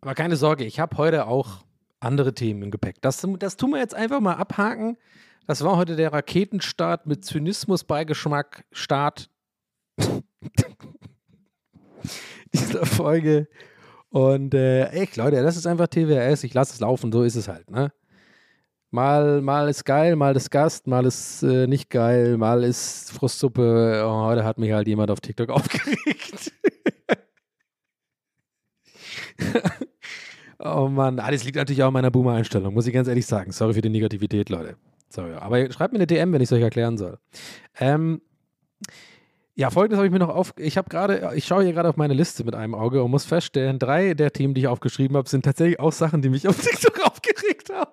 Aber keine Sorge, ich habe heute auch andere Themen im Gepäck. Das, das tun wir jetzt einfach mal abhaken. Das war heute der Raketenstart mit Zynismus-Beigeschmack. Start dieser Folge. Und äh, echt, Leute, das ist einfach TWS. Ich lasse es laufen, so ist es halt, ne? Mal, mal ist geil, mal ist Gast, mal ist äh, nicht geil, mal ist Frustsuppe. Oh, heute hat mich halt jemand auf TikTok aufgeregt. oh Mann, ah, das liegt natürlich auch an meiner Boomer-Einstellung, muss ich ganz ehrlich sagen. Sorry für die Negativität, Leute. Sorry. Aber schreibt mir eine DM, wenn ich es euch erklären soll. Ähm, ja, folgendes habe ich mir noch auf. Ich habe gerade, ich schaue hier gerade auf meine Liste mit einem Auge und muss feststellen, drei der Themen, die ich aufgeschrieben habe, sind tatsächlich auch Sachen, die mich auf TikTok aufgeregt haben.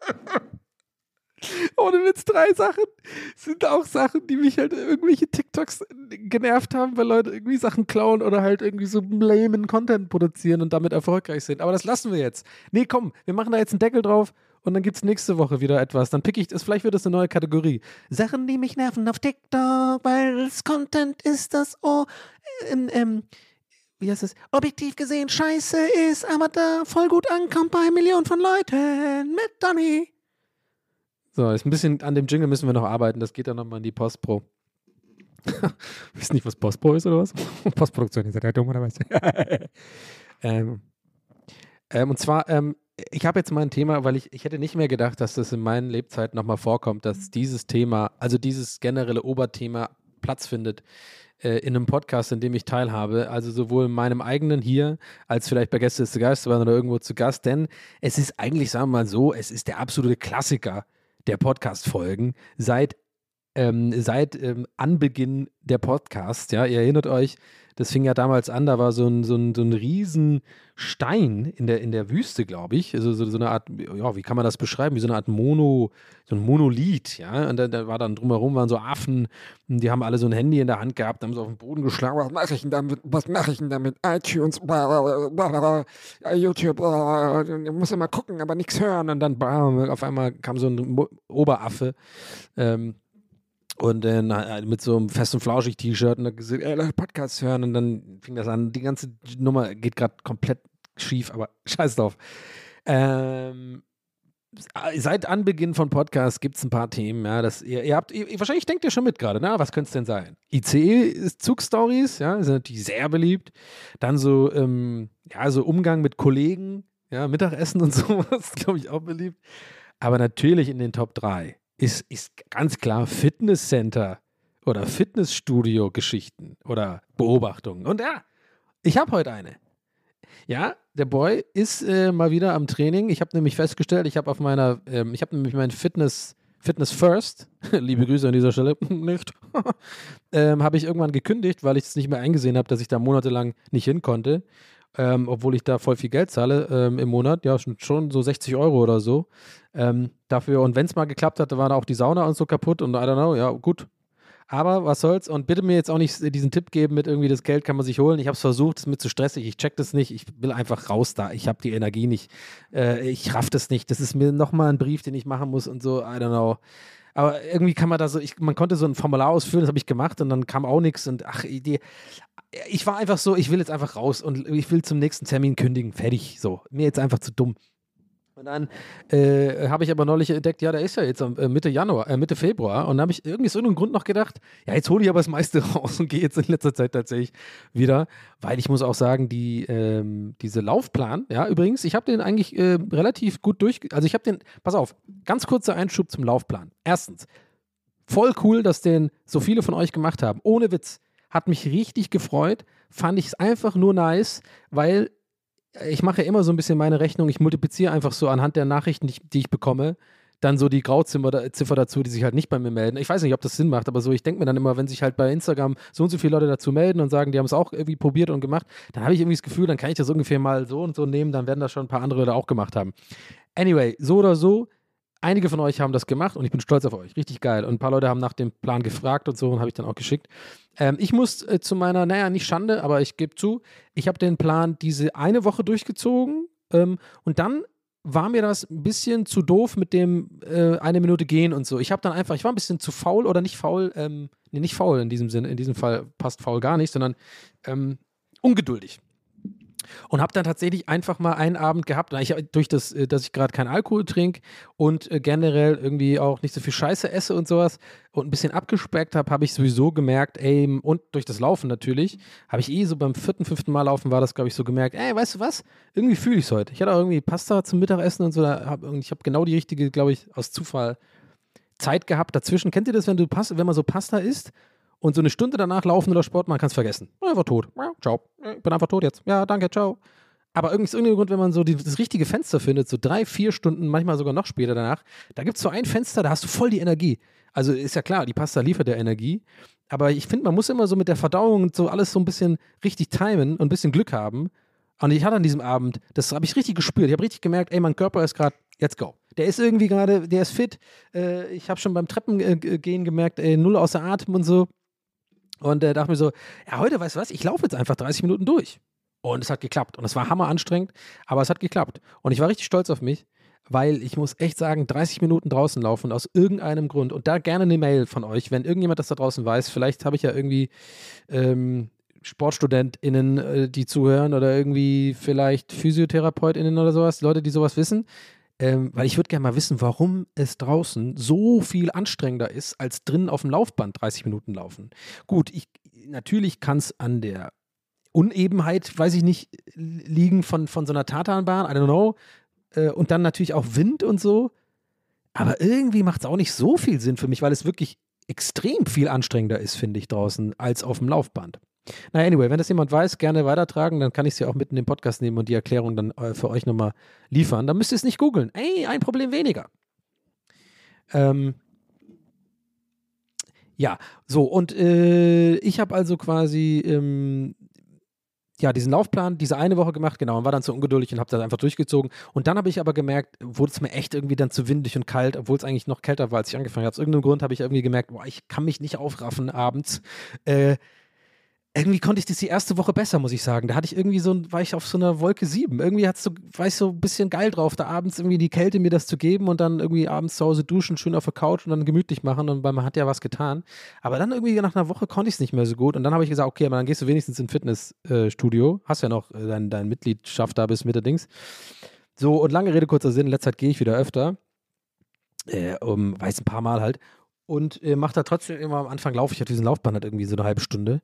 Ohne Witz, drei Sachen sind auch Sachen, die mich halt irgendwelche TikToks genervt haben, weil Leute irgendwie Sachen klauen oder halt irgendwie so lamen Content produzieren und damit erfolgreich sind. Aber das lassen wir jetzt. Nee, komm, wir machen da jetzt einen Deckel drauf und dann gibt es nächste Woche wieder etwas. Dann pick ich das, vielleicht wird das eine neue Kategorie. Sachen, die mich nerven auf TikTok, weil es Content ist, das oh, ähm, ähm, wie heißt es, objektiv gesehen scheiße ist, aber da voll gut ankommt bei Millionen von Leuten mit Donny. So, ist ein bisschen an dem Jingle müssen wir noch arbeiten. Das geht dann nochmal in die Postpro. Wisst nicht, was Postpro ist oder was? Postproduktion, ihr seid ja dumm oder was? ähm, ähm, und zwar, ähm, ich habe jetzt mal ein Thema, weil ich, ich hätte nicht mehr gedacht, dass das in meinen Lebzeiten nochmal vorkommt, dass dieses Thema, also dieses generelle Oberthema Platz findet äh, in einem Podcast, in dem ich teilhabe. Also sowohl in meinem eigenen hier, als vielleicht bei Gäste zu Gast waren oder irgendwo zu Gast. Denn es ist eigentlich, sagen wir mal so, es ist der absolute Klassiker der Podcast-Folgen seit ähm, seit ähm, Anbeginn der Podcasts. Ja, ihr erinnert euch, das fing ja damals an, da war so ein, so ein, so ein riesen Stein in der, in der Wüste, glaube ich. Also so, so eine Art, ja, wie kann man das beschreiben? Wie so eine Art Mono, so ein Monolith, ja. Und da, da war dann drumherum waren so Affen, die haben alle so ein Handy in der Hand gehabt, haben sie auf den Boden geschlagen. Was mache ich denn damit? Was mache ich denn damit? iTunes, bla, bla, bla, YouTube, ich muss immer gucken, aber nichts hören. Und dann bam, auf einmal kam so ein Oberaffe. Ähm, und dann äh, mit so einem fest und flauschig T-Shirt und dann gesagt, ey, Leute, Podcast hören und dann fing das an. Die ganze Nummer geht gerade komplett schief, aber scheiß drauf. Ähm, seit Anbeginn von Podcasts gibt es ein paar Themen, ja, das, ihr, ihr habt, ihr, wahrscheinlich denkt ihr schon mit gerade, na, was könnte es denn sein? ICE-Zugstories, ja, sind natürlich sehr beliebt. Dann so, ähm, ja, so Umgang mit Kollegen, ja, Mittagessen und sowas, glaube ich, auch beliebt. Aber natürlich in den Top 3 ist, ist ganz klar Fitnesscenter oder Fitnessstudio-Geschichten oder Beobachtungen. Und ja, ich habe heute eine. Ja, der Boy ist äh, mal wieder am Training. Ich habe nämlich festgestellt, ich habe auf meiner, ähm, ich habe nämlich mein Fitness, Fitness First, liebe Grüße an dieser Stelle, nicht, ähm, habe ich irgendwann gekündigt, weil ich es nicht mehr eingesehen habe, dass ich da monatelang nicht hin konnte. Ähm, obwohl ich da voll viel Geld zahle ähm, im Monat, ja, schon, schon so 60 Euro oder so ähm, dafür. Und wenn es mal geklappt hat, war da auch die Sauna und so kaputt und I don't know, ja, gut. Aber was soll's? Und bitte mir jetzt auch nicht diesen Tipp geben mit irgendwie, das Geld kann man sich holen. Ich habe es versucht, es ist mir zu stressig. Ich check das nicht. Ich will einfach raus da. Ich habe die Energie nicht. Äh, ich raff das nicht. Das ist mir nochmal ein Brief, den ich machen muss und so. I don't know. Aber irgendwie kann man da so, ich, man konnte so ein Formular ausfüllen, das habe ich gemacht und dann kam auch nichts und ach, die, ich war einfach so, ich will jetzt einfach raus und ich will zum nächsten Termin kündigen. Fertig. So. Mir jetzt einfach zu dumm. Und dann äh, habe ich aber neulich entdeckt, ja, der ist ja jetzt äh, Mitte Januar, äh, Mitte Februar. Und dann habe ich irgendwie so einen Grund noch gedacht, ja, jetzt hole ich aber das meiste raus und gehe jetzt in letzter Zeit tatsächlich wieder. Weil ich muss auch sagen, die, ähm, diese Laufplan, ja, übrigens, ich habe den eigentlich äh, relativ gut durch, also ich habe den, pass auf, ganz kurzer Einschub zum Laufplan. Erstens, voll cool, dass den so viele von euch gemacht haben. Ohne Witz. Hat mich richtig gefreut. Fand ich es einfach nur nice, weil ich mache immer so ein bisschen meine Rechnung. Ich multipliziere einfach so anhand der Nachrichten, die ich, die ich bekomme, dann so die Grauziffer Ziffer dazu, die sich halt nicht bei mir melden. Ich weiß nicht, ob das Sinn macht, aber so, ich denke mir dann immer, wenn sich halt bei Instagram so und so viele Leute dazu melden und sagen, die haben es auch irgendwie probiert und gemacht, dann habe ich irgendwie das Gefühl, dann kann ich das ungefähr mal so und so nehmen, dann werden das schon ein paar andere Leute auch gemacht haben. Anyway, so oder so, einige von euch haben das gemacht und ich bin stolz auf euch. Richtig geil. Und ein paar Leute haben nach dem Plan gefragt und so und habe ich dann auch geschickt. Ähm, ich muss äh, zu meiner, naja, nicht Schande, aber ich gebe zu, ich habe den Plan diese eine Woche durchgezogen ähm, und dann war mir das ein bisschen zu doof mit dem äh, eine Minute gehen und so. Ich habe dann einfach, ich war ein bisschen zu faul oder nicht faul, ähm, nee, nicht faul in diesem Sinne, in diesem Fall passt faul gar nicht, sondern ähm, ungeduldig. Und habe dann tatsächlich einfach mal einen Abend gehabt, ich, durch das, äh, dass ich gerade keinen Alkohol trinke und äh, generell irgendwie auch nicht so viel Scheiße esse und sowas und ein bisschen abgespeckt habe, habe ich sowieso gemerkt, ey, und durch das Laufen natürlich, habe ich eh so beim vierten, fünften Mal laufen war das, glaube ich, so gemerkt, ey, weißt du was? Irgendwie fühle ich es heute. Ich hatte auch irgendwie Pasta zum Mittagessen und so, hab, ich habe genau die richtige, glaube ich, aus Zufall Zeit gehabt dazwischen. Kennt ihr das, wenn du wenn man so Pasta isst und so eine Stunde danach laufen oder Sport machen, kannst vergessen. Einfach tot. Ja, ciao. Ich bin einfach tot jetzt. Ja, danke, ciao. Aber irgendwie ist irgendein Grund, wenn man so die, das richtige Fenster findet, so drei, vier Stunden, manchmal sogar noch später danach, da gibt es so ein Fenster, da hast du voll die Energie. Also ist ja klar, die Pasta liefert ja Energie. Aber ich finde, man muss immer so mit der Verdauung und so alles so ein bisschen richtig timen und ein bisschen Glück haben. Und ich hatte an diesem Abend, das habe ich richtig gespürt. Ich habe richtig gemerkt, ey, mein Körper ist gerade, jetzt go. Der ist irgendwie gerade, der ist fit. Äh, ich habe schon beim Treppengehen gemerkt, ey, null außer Atem und so. Und äh, dachte mir so, ja, heute, weißt du was, ich laufe jetzt einfach 30 Minuten durch. Und es hat geklappt. Und es war hammer anstrengend, aber es hat geklappt. Und ich war richtig stolz auf mich, weil ich muss echt sagen, 30 Minuten draußen laufen aus irgendeinem Grund. Und da gerne eine Mail von euch, wenn irgendjemand das da draußen weiß. Vielleicht habe ich ja irgendwie ähm, SportstudentInnen, äh, die zuhören oder irgendwie vielleicht PhysiotherapeutInnen oder sowas, Leute, die sowas wissen. Ähm, weil ich würde gerne mal wissen, warum es draußen so viel anstrengender ist, als drinnen auf dem Laufband 30 Minuten laufen. Gut, ich, natürlich kann es an der Unebenheit, weiß ich nicht, liegen von, von so einer Tatanbahn, I don't know. Äh, und dann natürlich auch Wind und so. Aber irgendwie macht es auch nicht so viel Sinn für mich, weil es wirklich extrem viel anstrengender ist, finde ich, draußen als auf dem Laufband. Na, anyway, wenn das jemand weiß, gerne weitertragen, dann kann ich es ja auch mitten im Podcast nehmen und die Erklärung dann äh, für euch nochmal liefern. Dann müsst ihr es nicht googeln. Ey, ein Problem weniger. Ähm, Ja, so und äh, ich habe also quasi ähm, ja diesen Laufplan diese eine Woche gemacht, genau, und war dann zu ungeduldig und habe das einfach durchgezogen. Und dann habe ich aber gemerkt, wurde es mir echt irgendwie dann zu windig und kalt, obwohl es eigentlich noch kälter war, als ich angefangen habe. Aus irgendeinem Grund habe ich irgendwie gemerkt, boah, ich kann mich nicht aufraffen abends. Äh, irgendwie konnte ich das die erste Woche besser, muss ich sagen. Da hatte ich irgendwie so, war ich auf so einer Wolke 7. Irgendwie hat's so, war ich so ein bisschen geil drauf, da abends irgendwie die Kälte mir das zu geben und dann irgendwie abends zu Hause duschen, schön auf der Couch und dann gemütlich machen und man hat ja was getan. Aber dann irgendwie nach einer Woche konnte ich es nicht mehr so gut und dann habe ich gesagt, okay, aber dann gehst du wenigstens ins Fitnessstudio. Hast ja noch äh, dein, dein Mitgliedschaft da bis Mitte Dings. So, und lange Rede, kurzer Sinn, in letzter Zeit gehe ich wieder öfter. Äh, um, weiß ein paar Mal halt. Und äh, mache da trotzdem immer am Anfang laufe ich auf diesen Laufband halt irgendwie so eine halbe Stunde.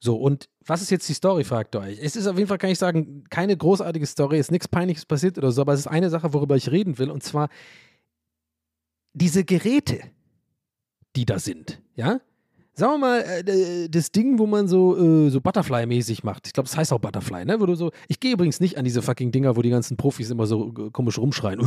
So, und was ist jetzt die Story, fragt ihr euch? Es ist auf jeden Fall, kann ich sagen, keine großartige Story, ist nichts Peinliches passiert oder so, aber es ist eine Sache, worüber ich reden will, und zwar diese Geräte, die da sind, ja? Sagen wir mal, äh, das Ding, wo man so, äh, so Butterfly-mäßig macht. Ich glaube, das heißt auch Butterfly, ne? Wo du so. Ich gehe übrigens nicht an diese fucking Dinger, wo die ganzen Profis immer so äh, komisch rumschreien.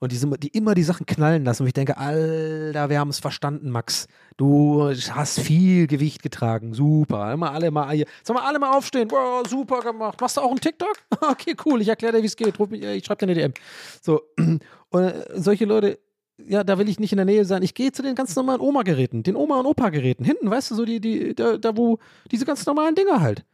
Und die, die immer die Sachen knallen lassen. Und ich denke, Alter, wir haben es verstanden, Max. Du hast viel Gewicht getragen. Super. Immer alle mal hier. Sag mal, alle mal aufstehen. Wow, super gemacht. Machst du auch einen TikTok? Okay, cool. Ich erkläre dir, wie es geht. Ruf mich, äh, ich schreibe dir eine DM. So. Und äh, solche Leute, ja, da will ich nicht in der Nähe sein. Ich gehe zu den ganz normalen Oma-Geräten, den Oma- und Opa-Geräten. Hinten, weißt du, so die, die, da, da, wo diese ganz normalen Dinger halt.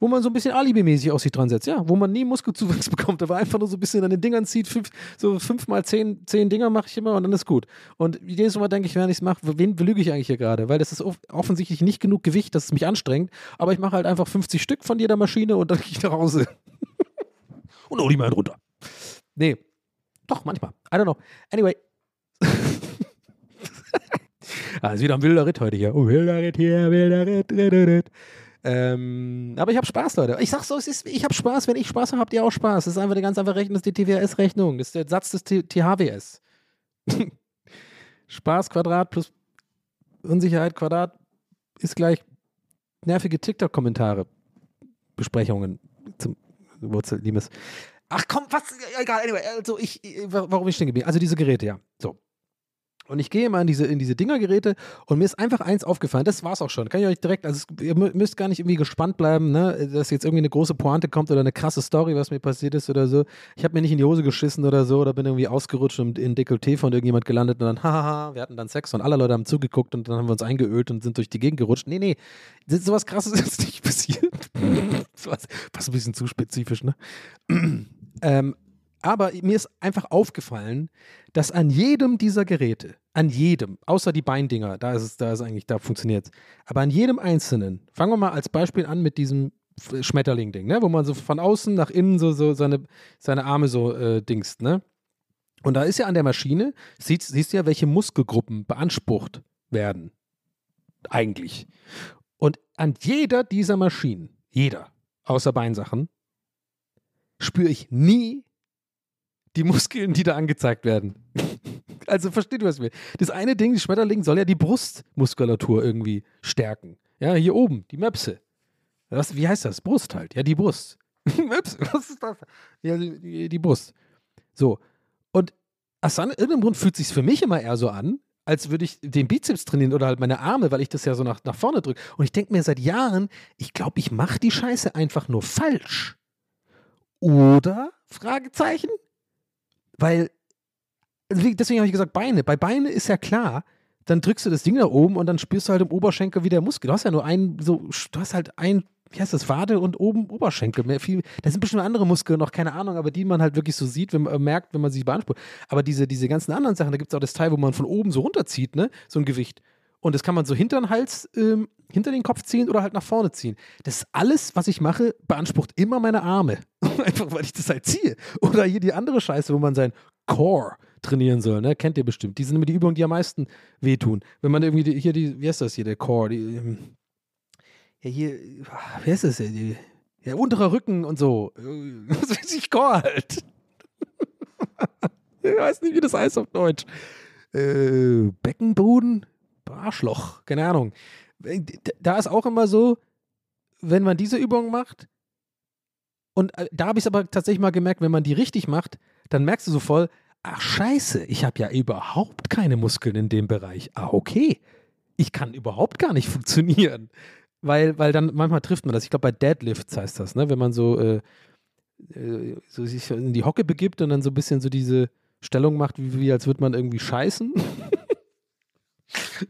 Wo man so ein bisschen Alibi-mäßig aus sich dran setzt, ja. Wo man nie Muskelzuwachs bekommt, aber einfach nur so ein bisschen an den Dingern zieht. Fünf, so fünf mal zehn, zehn Dinger mache ich immer und dann ist gut. Und jedes Mal denke ich, wenn ich es mache, wen belüge ich eigentlich hier gerade? Weil das ist off offensichtlich nicht genug Gewicht, dass es mich anstrengt. Aber ich mache halt einfach 50 Stück von jeder Maschine und dann gehe ich nach Hause. und hol die mal runter. Nee. Doch, manchmal. I don't know. Anyway, Ist wieder ein wilder Ritt heute hier. Oh, wilder Ritt hier, wilder Ritt, Ritt, Ritt. Ähm, aber ich habe Spaß, Leute. Ich sag so, es ist, ich habe Spaß. Wenn ich Spaß habe, habt ihr auch Spaß. Das ist einfach eine ganz einfache Rechnung. Das ist die TWS-Rechnung. Das ist der Satz des THWS. Spaß Quadrat plus Unsicherheit Quadrat ist gleich nervige TikTok-Kommentare. Besprechungen zum Wurzel, Liebes. Ach komm, was? Egal, anyway. Also ich, warum ich stehen geblieben? Also diese Geräte, ja. So. Und ich gehe mal in diese, in diese Dingergeräte und mir ist einfach eins aufgefallen, das war's auch schon. Kann ich euch direkt, also ihr mü- müsst gar nicht irgendwie gespannt bleiben, ne, dass jetzt irgendwie eine große Pointe kommt oder eine krasse Story, was mir passiert ist oder so. Ich habe mir nicht in die Hose geschissen oder so oder bin irgendwie ausgerutscht und in Dekolleté von irgendjemand gelandet und dann, hahaha, wir hatten dann Sex und alle Leute haben zugeguckt und dann haben wir uns eingeölt und sind durch die Gegend gerutscht. Nee, nee, sowas krasses ist nicht passiert. was, was ein bisschen zu spezifisch, ne? ähm, aber mir ist einfach aufgefallen, dass an jedem dieser Geräte, an jedem, außer die Beindinger, da ist es, da ist eigentlich, da funktioniert es, aber an jedem einzelnen, fangen wir mal als Beispiel an mit diesem Schmetterling-Ding, ne, wo man so von außen nach innen so, so seine, seine Arme so äh, dingst, ne? Und da ist ja an der Maschine, siehst, siehst du ja, welche Muskelgruppen beansprucht werden. Eigentlich. Und an jeder dieser Maschinen, jeder, außer Beinsachen, spüre ich nie die Muskeln, die da angezeigt werden. also versteht ihr, was will? Das eine Ding, das Schmetterling, soll ja die Brustmuskulatur irgendwie stärken. Ja, hier oben, die Möpse. Was, wie heißt das? Brust halt. Ja, die Brust. Möpse, was ist das? Ja, die, die Brust. So. Und aus irgendeinem Grund fühlt sich für mich immer eher so an, als würde ich den Bizeps trainieren oder halt meine Arme, weil ich das ja so nach, nach vorne drücke. Und ich denke mir seit Jahren, ich glaube, ich mache die Scheiße einfach nur falsch. Oder? Fragezeichen? Weil, also deswegen habe ich gesagt, Beine. Bei Beine ist ja klar, dann drückst du das Ding da oben und dann spürst du halt im Oberschenkel wieder Muskel. Du hast ja nur einen, so, du hast halt ein, wie heißt das, Wade und oben Oberschenkel. Mehr, viel, da sind bestimmt andere Muskeln noch, keine Ahnung, aber die man halt wirklich so sieht, wenn man äh, merkt, wenn man sie beansprucht. Aber diese, diese ganzen anderen Sachen, da gibt es auch das Teil, wo man von oben so runterzieht, ne? So ein Gewicht. Und das kann man so hinter den Hals, ähm, hinter den Kopf ziehen oder halt nach vorne ziehen. Das alles, was ich mache, beansprucht immer meine Arme. Einfach, weil ich das halt ziehe. Oder hier die andere Scheiße, wo man sein Core trainieren soll, ne? Kennt ihr bestimmt. Die sind immer die Übungen, die am meisten wehtun. Wenn man irgendwie die, hier die, wie heißt das hier, der Core, die, ähm, ja hier, ah, wie heißt das hier, die, ja, unterer Rücken und so. Was weiß ich, Core halt. ich weiß nicht, wie das heißt auf Deutsch. Äh, Beckenboden? Arschloch, keine Ahnung. Da ist auch immer so, wenn man diese Übung macht, und äh, da habe ich es aber tatsächlich mal gemerkt, wenn man die richtig macht, dann merkst du so voll, ach scheiße, ich habe ja überhaupt keine Muskeln in dem Bereich. Ah, okay. Ich kann überhaupt gar nicht funktionieren. Weil, weil dann manchmal trifft man das. Ich glaube, bei Deadlifts heißt das, ne? Wenn man so, äh, äh, so sich in die Hocke begibt und dann so ein bisschen so diese Stellung macht, wie, wie als würde man irgendwie scheißen.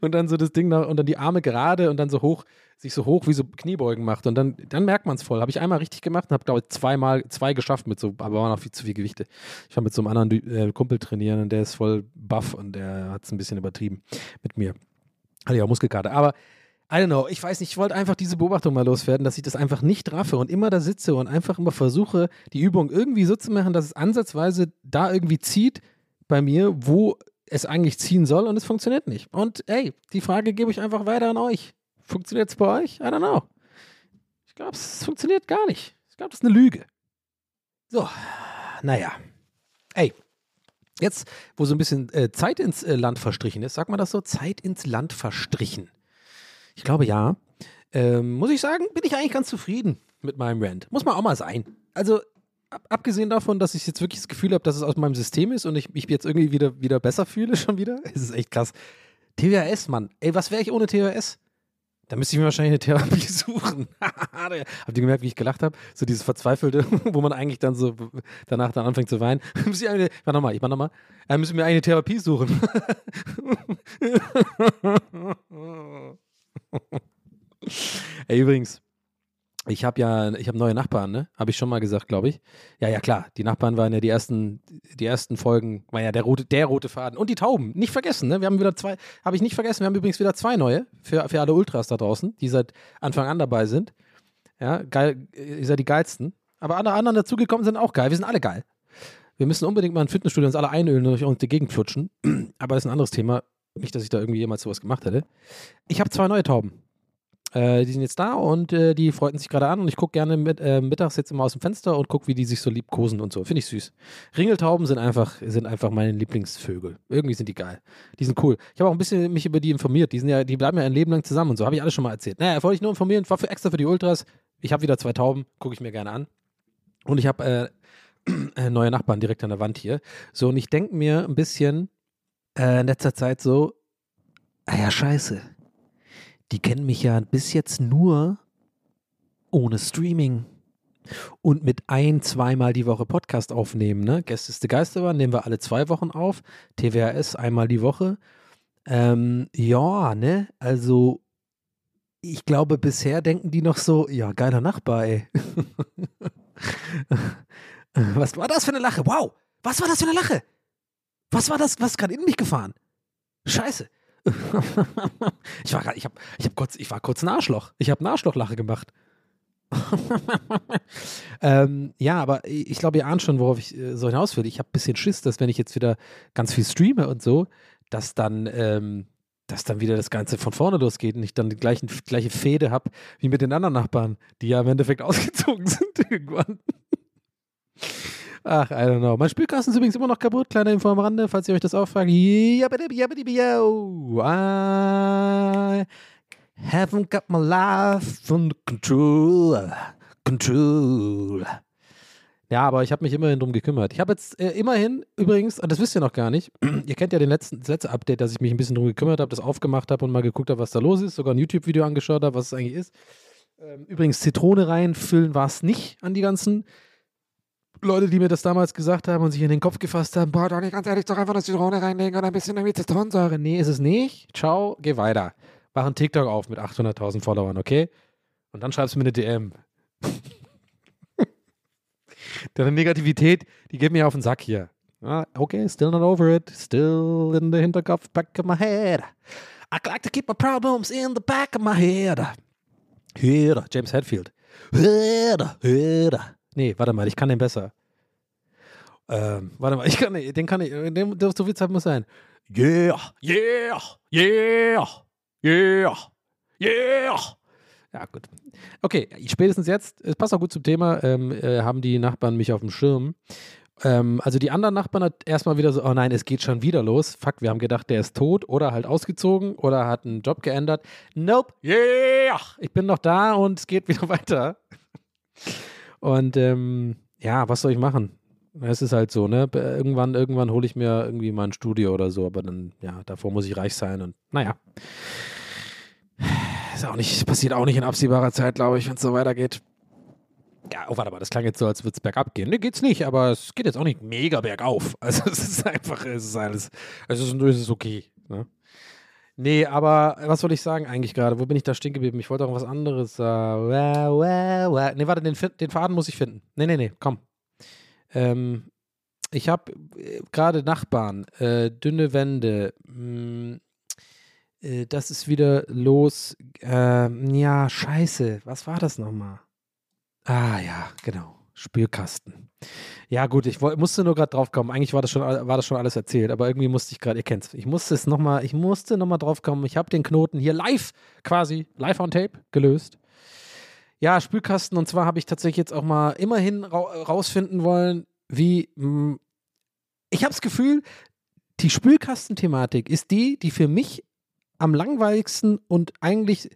und dann so das Ding nach, und dann die Arme gerade und dann so hoch, sich so hoch wie so Kniebeugen macht. Und dann, dann merkt man es voll. Habe ich einmal richtig gemacht und habe, glaube ich, zweimal, zwei geschafft mit so, aber waren auch viel zu viel Gewichte. Ich war mit so einem anderen äh, Kumpel trainieren und der ist voll buff und der hat es ein bisschen übertrieben mit mir. Hatte ich auch Muskelkater. Aber I don't know, ich weiß nicht, ich wollte einfach diese Beobachtung mal loswerden, dass ich das einfach nicht raffe und immer da sitze und einfach immer versuche, die Übung irgendwie so zu machen, dass es ansatzweise da irgendwie zieht bei mir, wo es eigentlich ziehen soll und es funktioniert nicht. Und ey, die Frage gebe ich einfach weiter an euch. Funktioniert es bei euch? I don't know. Ich glaube, es funktioniert gar nicht. Ich glaube, das ist eine Lüge. So, naja. Ey, jetzt, wo so ein bisschen äh, Zeit ins äh, Land verstrichen ist, sagt man das so? Zeit ins Land verstrichen. Ich glaube ja. Ähm, muss ich sagen, bin ich eigentlich ganz zufrieden mit meinem Rant. Muss man auch mal sein. Also, abgesehen davon, dass ich jetzt wirklich das Gefühl habe, dass es aus meinem System ist und ich mich jetzt irgendwie wieder, wieder besser fühle schon wieder, ist es echt krass. TWS, Mann. Ey, was wäre ich ohne TWS? Da müsste ich mir wahrscheinlich eine Therapie suchen. Habt ihr gemerkt, wie ich gelacht habe? So dieses Verzweifelte, wo man eigentlich dann so danach dann anfängt zu weinen. Eine, ich mach nochmal, ich mach nochmal. Äh, müssen wir eine Therapie suchen. Ey, übrigens, ich habe ja, ich habe neue Nachbarn, ne? Habe ich schon mal gesagt, glaube ich. Ja, ja, klar. Die Nachbarn waren ja die ersten, die ersten Folgen, war ja der rote, der rote Faden. Und die Tauben, nicht vergessen, ne? Wir haben wieder zwei, habe ich nicht vergessen, wir haben übrigens wieder zwei neue für, für alle Ultras da draußen, die seit Anfang an dabei sind. Ja, geil, ihr seid die geilsten. Aber alle anderen dazugekommen sind auch geil. Wir sind alle geil. Wir müssen unbedingt mal ein Fitnessstudio uns alle einölen und uns die Gegend flutschen. Aber das ist ein anderes Thema. Nicht, dass ich da irgendwie jemals sowas gemacht hätte. Ich habe zwei neue Tauben. Äh, die sind jetzt da und äh, die freuten sich gerade an und ich gucke gerne mit, äh, mittags jetzt immer aus dem Fenster und gucke, wie die sich so liebkosen und so. Finde ich süß. Ringeltauben sind einfach, sind einfach meine Lieblingsvögel. Irgendwie sind die geil. Die sind cool. Ich habe auch ein bisschen mich über die informiert. Die sind ja, die bleiben ja ein Leben lang zusammen und so. Habe ich alles schon mal erzählt. Naja, wollte ich nur informieren. War für extra für die Ultras. Ich habe wieder zwei Tauben, gucke ich mir gerne an. Und ich habe äh, neue Nachbarn direkt an der Wand hier. So, und ich denke mir ein bisschen äh, in letzter Zeit so, ah ja, scheiße die kennen mich ja bis jetzt nur ohne Streaming und mit ein, zweimal die Woche Podcast aufnehmen. Ne? Gäste ist die Geisterbahn nehmen wir alle zwei Wochen auf. TWRS einmal die Woche. Ähm, ja, ne? Also, ich glaube, bisher denken die noch so, ja, geiler Nachbar, ey. was war das für eine Lache? Wow! Was war das für eine Lache? Was war das? Was ist gerade in mich gefahren? Scheiße. ich war ich hab, ich hab kurz, ich war kurz ein Arschloch. Ich habe eine Arschlochlache gemacht. ähm, ja, aber ich glaube, ihr ahnt schon, worauf ich äh, so hinaus will. Ich habe ein bisschen Schiss, dass wenn ich jetzt wieder ganz viel streame und so, dass dann, ähm, dass dann wieder das Ganze von vorne losgeht und ich dann die gleichen, gleiche Fehde habe wie mit den anderen Nachbarn, die ja im Endeffekt ausgezogen sind irgendwann. Ach, I don't know. Mein Spielkasten ist übrigens immer noch kaputt. Kleine Info am Rande, falls ihr euch das auch fragt. I haven't got my life under control. Control. Ja, aber ich habe mich immerhin drum gekümmert. Ich habe jetzt äh, immerhin, übrigens, das wisst ihr noch gar nicht, ihr kennt ja den letzten, das letzte Update, dass ich mich ein bisschen drum gekümmert habe, das aufgemacht habe und mal geguckt habe, was da los ist, sogar ein YouTube-Video angeschaut habe, was es eigentlich ist. Ähm, übrigens, Zitrone reinfüllen war es nicht an die ganzen Leute, die mir das damals gesagt haben und sich in den Kopf gefasst haben, boah, Donny, ganz ehrlich, doch einfach eine Zitrone reinlegen und ein bisschen irgendwie Zitronensäure. Nee, ist es nicht. Ciao, geh weiter. Mach einen TikTok auf mit 800.000 Followern, okay? Und dann schreibst du mir eine DM. Deine Negativität, die geht mir auf den Sack hier. Ah, okay, still not over it. Still in the hinterkopf, back of my head. I like to keep my problems in the back of my head. Head, James Hetfield. Head, head. Nee, warte mal, ich kann den besser. Ähm, warte mal, ich kann den kann ich, den, so viel Zeit muss sein. Yeah, yeah, yeah, yeah, yeah. Ja, gut. Okay, spätestens jetzt, es passt auch gut zum Thema, ähm, äh, haben die Nachbarn mich auf dem Schirm. Ähm, also die anderen Nachbarn hat erstmal wieder so, oh nein, es geht schon wieder los. Fuck, wir haben gedacht, der ist tot oder halt ausgezogen oder hat einen Job geändert. Nope, yeah, ich bin noch da und es geht wieder weiter. Und ähm, ja, was soll ich machen? Es ist halt so, ne? Irgendwann, irgendwann hole ich mir irgendwie mal ein Studio oder so, aber dann, ja, davor muss ich reich sein und naja. Ist auch nicht, passiert auch nicht in absehbarer Zeit, glaube ich, wenn es so weitergeht. Ja, oh, warte mal, das klang jetzt so, als würde es bergab gehen. Ne, geht's nicht, aber es geht jetzt auch nicht mega bergauf. Also es ist einfach, es ist alles, es ist, es ist okay. Ne? Nee, aber was wollte ich sagen eigentlich gerade? Wo bin ich da stehen geblieben? Ich wollte auch was anderes sagen. Nee, warte, den, den Faden muss ich finden. Nee, nee, nee, komm. Ähm, ich habe gerade Nachbarn, äh, dünne Wände. Mh, äh, das ist wieder los. Ähm, ja, scheiße. Was war das nochmal? Ah, ja, genau. Spülkasten. Ja, gut, ich musste nur gerade drauf kommen. Eigentlich war das schon, war das schon alles erzählt, aber irgendwie musste ich gerade, ihr kennt's, ich musste es nochmal, ich musste nochmal drauf kommen. Ich habe den Knoten hier live, quasi, live on tape, gelöst. Ja, Spülkasten, und zwar habe ich tatsächlich jetzt auch mal immerhin ra rausfinden wollen, wie. Mh, ich habe das Gefühl, die Spülkastenthematik ist die, die für mich am langweiligsten und eigentlich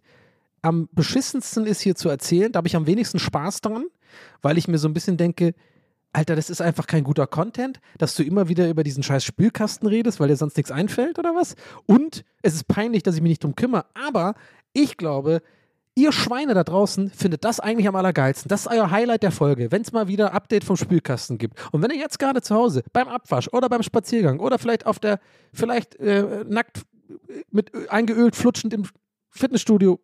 am beschissensten ist hier zu erzählen. Da habe ich am wenigsten Spaß dran, weil ich mir so ein bisschen denke, Alter, das ist einfach kein guter Content, dass du immer wieder über diesen scheiß Spülkasten redest, weil dir sonst nichts einfällt oder was. Und es ist peinlich, dass ich mich nicht drum kümmere. Aber ich glaube, ihr Schweine da draußen findet das eigentlich am allergeilsten. Das ist euer Highlight der Folge, wenn es mal wieder Update vom Spülkasten gibt. Und wenn ihr jetzt gerade zu Hause beim Abwasch oder beim Spaziergang oder vielleicht auf der, vielleicht äh, nackt äh, mit Ö- eingeölt flutschend im Fitnessstudio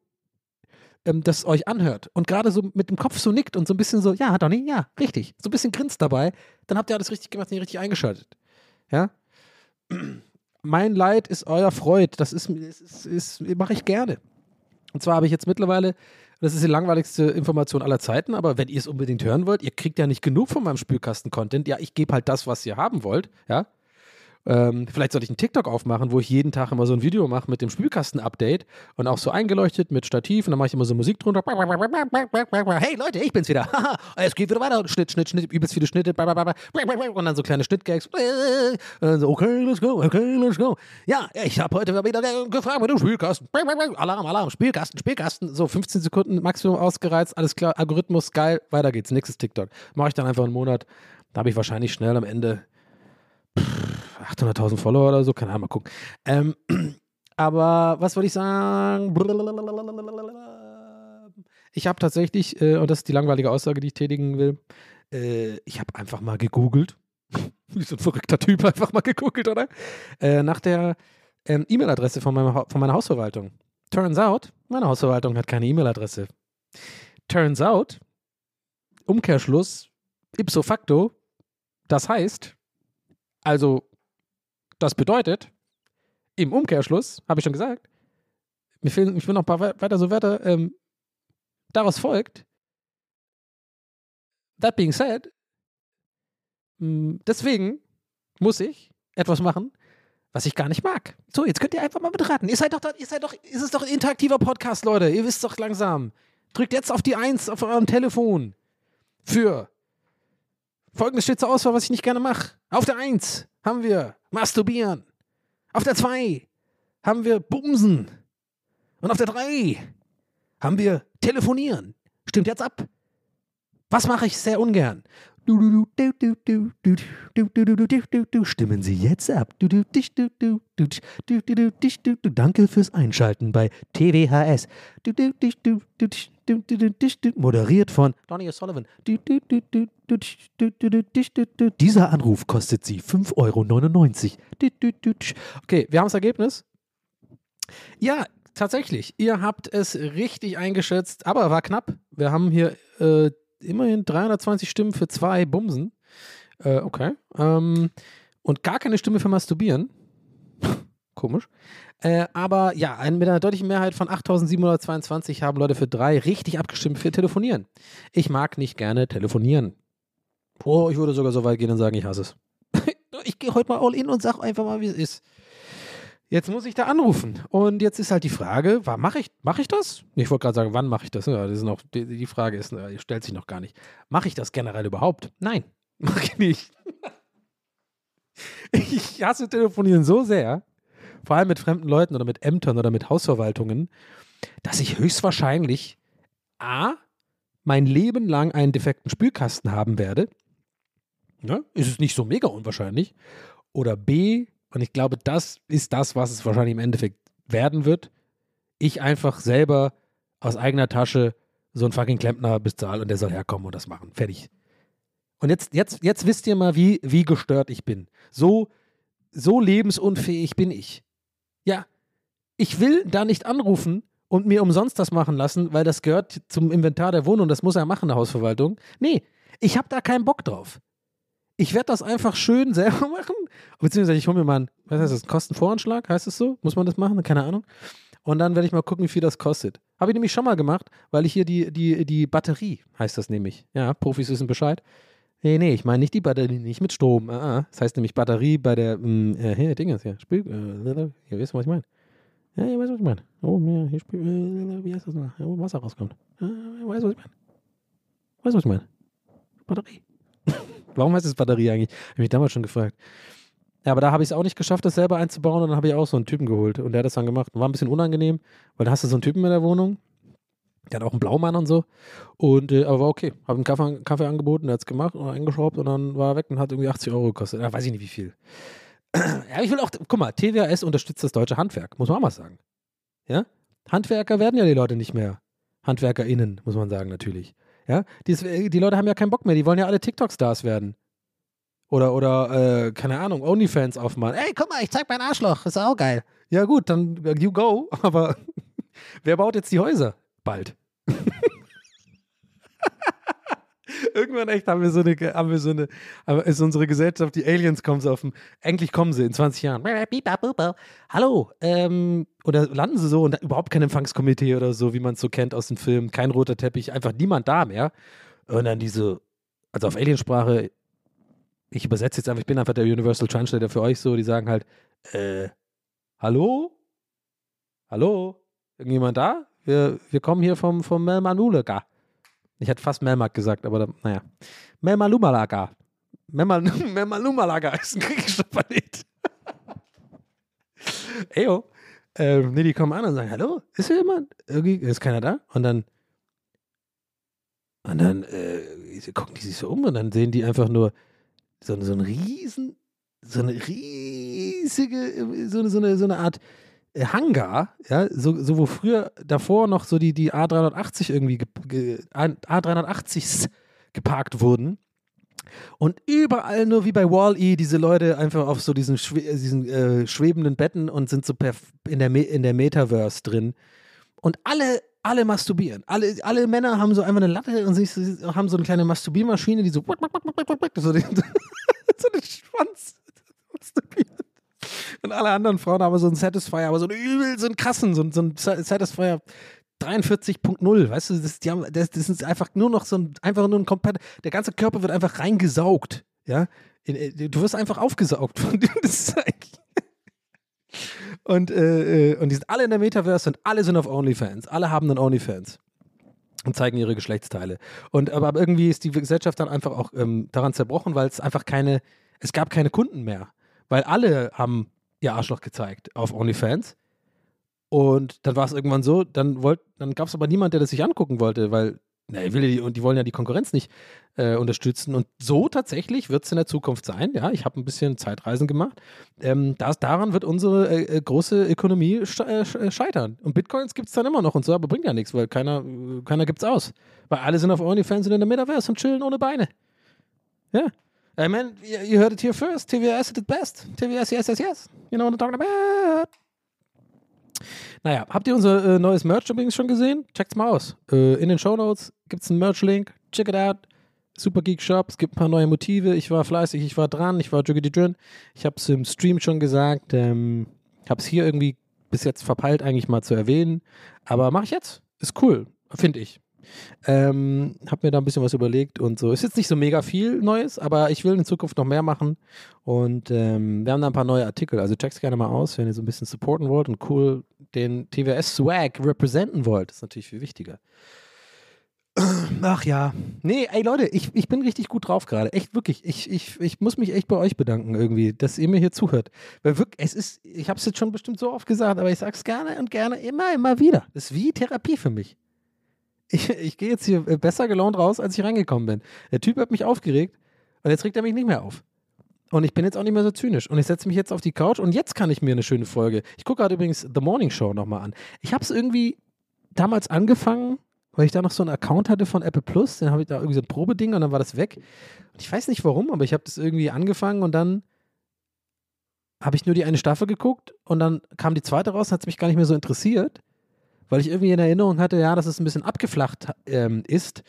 ähm, das euch anhört und gerade so mit dem Kopf so nickt und so ein bisschen so, ja, Donny, ja, richtig, so ein bisschen grinst dabei, dann habt ihr alles richtig gemacht und richtig eingeschaltet. Ja? Mein Leid ist euer Freud. Das ist, ist, ist, ist mache ich gerne. Und zwar habe ich jetzt mittlerweile, das ist die langweiligste Information aller Zeiten, aber wenn ihr es unbedingt hören wollt, ihr kriegt ja nicht genug von meinem Spülkasten-Content. Ja, ich gebe halt das, was ihr haben wollt. Ja. Ähm, vielleicht sollte ich einen TikTok aufmachen, wo ich jeden Tag immer so ein Video mache mit dem Spülkasten-Update und auch so eingeleuchtet mit Stativ und dann mache ich immer so Musik drunter. Hey Leute, ich bin's wieder. Es geht wieder weiter. Schnitt, Schnitt, Schnitt, übelst viele Schnitte. Und dann so kleine Schnittgags. So, okay, let's go, okay, let's go. Ja, ich habe heute wieder gefragt mit dem Spülkasten. Alarm, Alarm, Spülkasten, Spülkasten. So 15 Sekunden Maximum ausgereizt, alles klar, Algorithmus, geil, weiter geht's. Nächstes TikTok. Mache ich dann einfach einen Monat. Da habe ich wahrscheinlich schnell am Ende 800.000 Follower oder so, keine Ahnung, mal gucken. Ähm, aber was wollte ich sagen? Ich habe tatsächlich, äh, und das ist die langweilige Aussage, die ich tätigen will, äh, ich habe einfach mal gegoogelt. Wie so ein verrückter Typ einfach mal gegoogelt, oder? Äh, nach der ähm, E-Mail-Adresse von, von meiner Hausverwaltung. Turns out, meine Hausverwaltung hat keine E-Mail-Adresse. Turns out, Umkehrschluss, ipso facto, das heißt, also, das bedeutet, im Umkehrschluss, habe ich schon gesagt, mir fehlen, ich will noch ein paar wei- weiter so Wörter, ähm, daraus folgt, that being said, mh, deswegen muss ich etwas machen, was ich gar nicht mag. So, jetzt könnt ihr einfach mal mitraten. Ihr seid doch, da, ihr seid doch, es ist doch ein interaktiver Podcast, Leute. Ihr wisst doch langsam. Drückt jetzt auf die Eins auf eurem Telefon. Für Folgendes steht zur Auswahl, was ich nicht gerne mache. Auf der 1 haben wir masturbieren. Auf der 2 haben wir bumsen. Und auf der 3 haben wir telefonieren. Stimmt jetzt ab. Was mache ich sehr ungern? Stimmen Sie jetzt ab. Danke fürs Einschalten bei TWHS. Moderiert von Donny O'Sullivan. Dieser Anruf kostet Sie 5,99 Euro. Okay, wir haben das Ergebnis. Ja, tatsächlich. Ihr habt es richtig eingeschätzt, aber war knapp. Wir haben hier äh, immerhin 320 Stimmen für zwei Bumsen. Äh, okay. Ähm, und gar keine Stimme für Masturbieren. Komisch. Äh, aber ja, mit einer deutlichen Mehrheit von 8722 haben Leute für drei richtig abgestimmt für Telefonieren. Ich mag nicht gerne telefonieren. Oh, ich würde sogar so weit gehen und sagen, ich hasse es. ich gehe heute mal all in und sage einfach mal, wie es ist. Jetzt muss ich da anrufen. Und jetzt ist halt die Frage, wann mache ich, mache ich das? Ich wollte gerade sagen, wann mache ich das? Ja, das ist noch, die, die Frage ist, äh, stellt sich noch gar nicht. Mache ich das generell überhaupt? Nein, mache ich nicht. ich hasse Telefonieren so sehr, vor allem mit fremden Leuten oder mit Ämtern oder mit Hausverwaltungen, dass ich höchstwahrscheinlich A, mein Leben lang einen defekten Spülkasten haben werde. Ne? Ist es nicht so mega unwahrscheinlich. Oder B, und ich glaube, das ist das, was es wahrscheinlich im Endeffekt werden wird, ich einfach selber aus eigener Tasche so einen fucking Klempner bezahle und der soll herkommen und das machen. Fertig. Und jetzt, jetzt, jetzt wisst ihr mal, wie, wie gestört ich bin. So, so lebensunfähig bin ich. Ja, ich will da nicht anrufen und mir umsonst das machen lassen, weil das gehört zum Inventar der Wohnung, das muss er machen, eine Hausverwaltung. Nee, ich habe da keinen Bock drauf. Ich werde das einfach schön selber machen. Beziehungsweise ich hole mir mal einen, was heißt das, Kostenvoranschlag, heißt es so? Muss man das machen? Keine Ahnung. Und dann werde ich mal gucken, wie viel das kostet. Habe ich nämlich schon mal gemacht, weil ich hier die, die, die Batterie, heißt das nämlich. Ja, Profis wissen Bescheid. Nee, nee, ich meine nicht die Batterie, nicht mit Strom. Ah. Das heißt nämlich Batterie bei der, mh, äh, hier, Dinges, hier, Spiel, äh, ihr wisst, was ich meine. Ja, ihr weißt, was ich meine. Oh, ja, hier spielt, äh, wie heißt das noch? Wo Wasser rauskommt. Ah, ihr weißt, was ich meine. Weißt du, was ich meine? Batterie. Warum heißt es Batterie eigentlich? Habe ich mich damals schon gefragt. Ja, aber da habe ich es auch nicht geschafft, das selber einzubauen und dann habe ich auch so einen Typen geholt und der hat das dann gemacht. War ein bisschen unangenehm, weil da hast du so einen Typen in der Wohnung, der hat auch einen Blaumann und so. Und, äh, aber war okay. Habe einen Kaffee, Kaffee angeboten, der hat es gemacht und eingeschraubt und dann war er weg und hat irgendwie 80 Euro gekostet. Ja, weiß ich nicht wie viel. ja, ich will auch, guck mal, TWS unterstützt das deutsche Handwerk, muss man auch mal sagen. Ja? Handwerker werden ja die Leute nicht mehr. HandwerkerInnen, muss man sagen, natürlich. Ja? Die, die Leute haben ja keinen Bock mehr, die wollen ja alle TikTok-Stars werden. Oder, oder, äh, keine Ahnung, Onlyfans aufmachen. Ey, guck mal, ich zeig mein Arschloch, ist auch geil. Ja, gut, dann äh, you go, aber wer baut jetzt die Häuser? Bald. Irgendwann echt haben wir so eine, haben wir so eine, ist unsere Gesellschaft, die Aliens kommen so auf dem, endlich kommen sie in 20 Jahren. Hallo, ähm, oder landen sie so und überhaupt kein Empfangskomitee oder so, wie man es so kennt aus den Filmen, kein roter Teppich, einfach niemand da mehr. Und dann diese, also auf Aliensprache, ich übersetze jetzt einfach, ich bin einfach der Universal Translator für euch so, die sagen halt, äh, hallo? Hallo? Irgendjemand da? Wir, wir kommen hier vom, vom Melmanulega. Ich hätte fast Melmark gesagt, aber da, naja. Melmalumalaga. Melmal, Melmalumalaga ist ein griechischer Planet. Eyo. Ähm, nee, die kommen an und sagen, hallo, ist hier jemand? Irgendwie ist keiner da? Und dann und dann äh, gucken die sich so um und dann sehen die einfach nur so, so einen riesen, so eine riesige, so eine, so eine, so eine Art Hangar, ja, so, so wo früher davor noch so die, die A380 irgendwie, ge, ge, A380s geparkt wurden. Und überall nur wie bei Wall-E diese Leute einfach auf so diesen, schwe diesen äh, schwebenden Betten und sind so in der, in der Metaverse drin. Und alle, alle masturbieren. Alle, alle Männer haben so einfach eine Latte und sich, haben so eine kleine Masturbiermaschine, die so, so, so den Schwanz masturbiert. Und alle anderen Frauen haben so einen Satisfier, aber so einen übel, so einen krassen, so, so einen Satisfier 43.0, weißt du, das, die haben, das, das ist einfach nur noch so ein, einfach nur ein komplett, der ganze Körper wird einfach reingesaugt, ja. Äh, du wirst einfach aufgesaugt von dem, das. Und, äh, äh, und die sind alle in der Metaverse und alle sind auf OnlyFans. Alle haben einen OnlyFans und zeigen ihre Geschlechtsteile. Und aber irgendwie ist die Gesellschaft dann einfach auch ähm, daran zerbrochen, weil es einfach keine, es gab keine Kunden mehr. Weil alle haben ihr Arschloch gezeigt auf OnlyFans. Und dann war es irgendwann so, dann, dann gab es aber niemand, der das sich angucken wollte, weil na, will die, und die wollen ja die Konkurrenz nicht äh, unterstützen. Und so tatsächlich wird es in der Zukunft sein. Ja, ich habe ein bisschen Zeitreisen gemacht. Ähm, das, daran wird unsere äh, große Ökonomie äh, scheitern. Und Bitcoins gibt es dann immer noch und so, aber bringt ja nichts, weil keiner, keiner gibt es aus. Weil alle sind auf OnlyFans und in der Metaverse und chillen ohne Beine. Ja. I mean, you, heard it here first. TWS at its best. TWS, yes, yes, yes. You know what I'm talking about. Naja, habt ihr unser äh, neues Merch übrigens schon gesehen? Checkt's mal aus. Äh, in den Show Notes gibt's einen Merch-Link. Check it out. Super Geek Shop. Es gibt ein paar neue Motive. Ich war fleißig, ich war dran, ich war juggedy drin. Ich hab's im Stream schon gesagt. Ähm, hab's hier irgendwie bis jetzt verpeilt, eigentlich mal zu erwähnen. Aber mach ich jetzt. Ist cool, finde ich. Ähm, hab mir da ein bisschen was überlegt und so. Ist jetzt nicht so mega viel Neues, aber ich will in Zukunft noch mehr machen. Und ähm, wir haben da ein paar neue Artikel. Also checkt's gerne mal aus, wenn ihr so ein bisschen supporten wollt und cool den TWS Swag representen wollt. Das ist natürlich viel wichtiger. Ach ja. Nee, ey Leute, ich, ich bin richtig gut drauf gerade. Echt wirklich. Ich, ich, ich muss mich echt bei euch bedanken irgendwie, dass ihr mir hier zuhört. Weil wirklich, es ist, ich habe es jetzt schon bestimmt so oft gesagt, aber ich sage es gerne und gerne immer, immer wieder. Das ist wie Therapie für mich ich, ich gehe jetzt hier äh, besser gelaunt raus, als ich reingekommen bin. Der Typ hat mich aufgeregt Und jetzt regt er mich nicht mehr auf. Und ich bin jetzt auch nicht mehr so zynisch. Und ich setze mich jetzt auf die Couch und jetzt kann ich mir eine schöne Folge. Ich gucke gerade übrigens The Morning Show nochmal an. Ich habe es irgendwie damals angefangen, weil ich da noch so einen Account hatte von Apple Plus. Dann habe ich da irgendwie so ein Probeding und dann war das weg. Und ich weiß nicht warum, aber ich habe das irgendwie angefangen und dann habe ich nur die eine Staffel geguckt und dann kam die zweite raus, hat es mich gar nicht mehr so interessiert, weil ich irgendwie in Erinnerung hatte, ja, dass es ein bisschen abgeflacht ähm, ist,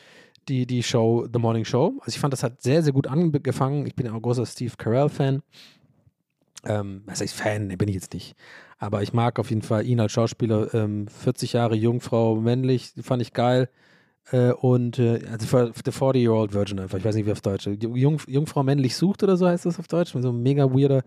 die, die Show, The Morning Show. Also ich fand, das hat sehr, sehr gut angefangen. Ich bin auch ein großer Steve Carell-Fan. Ähm, was heißt Fan? Bin ich jetzt nicht. Aber ich mag auf jeden Fall ihn als Schauspieler. Ähm, 40 Jahre Jungfrau, männlich, fand ich geil. Äh, und äh, also The 40-Year-Old Virgin einfach. Ich weiß nicht, wie auf Deutsch. Jung, Jungfrau männlich sucht oder so heißt das auf Deutsch. So ein mega weirder,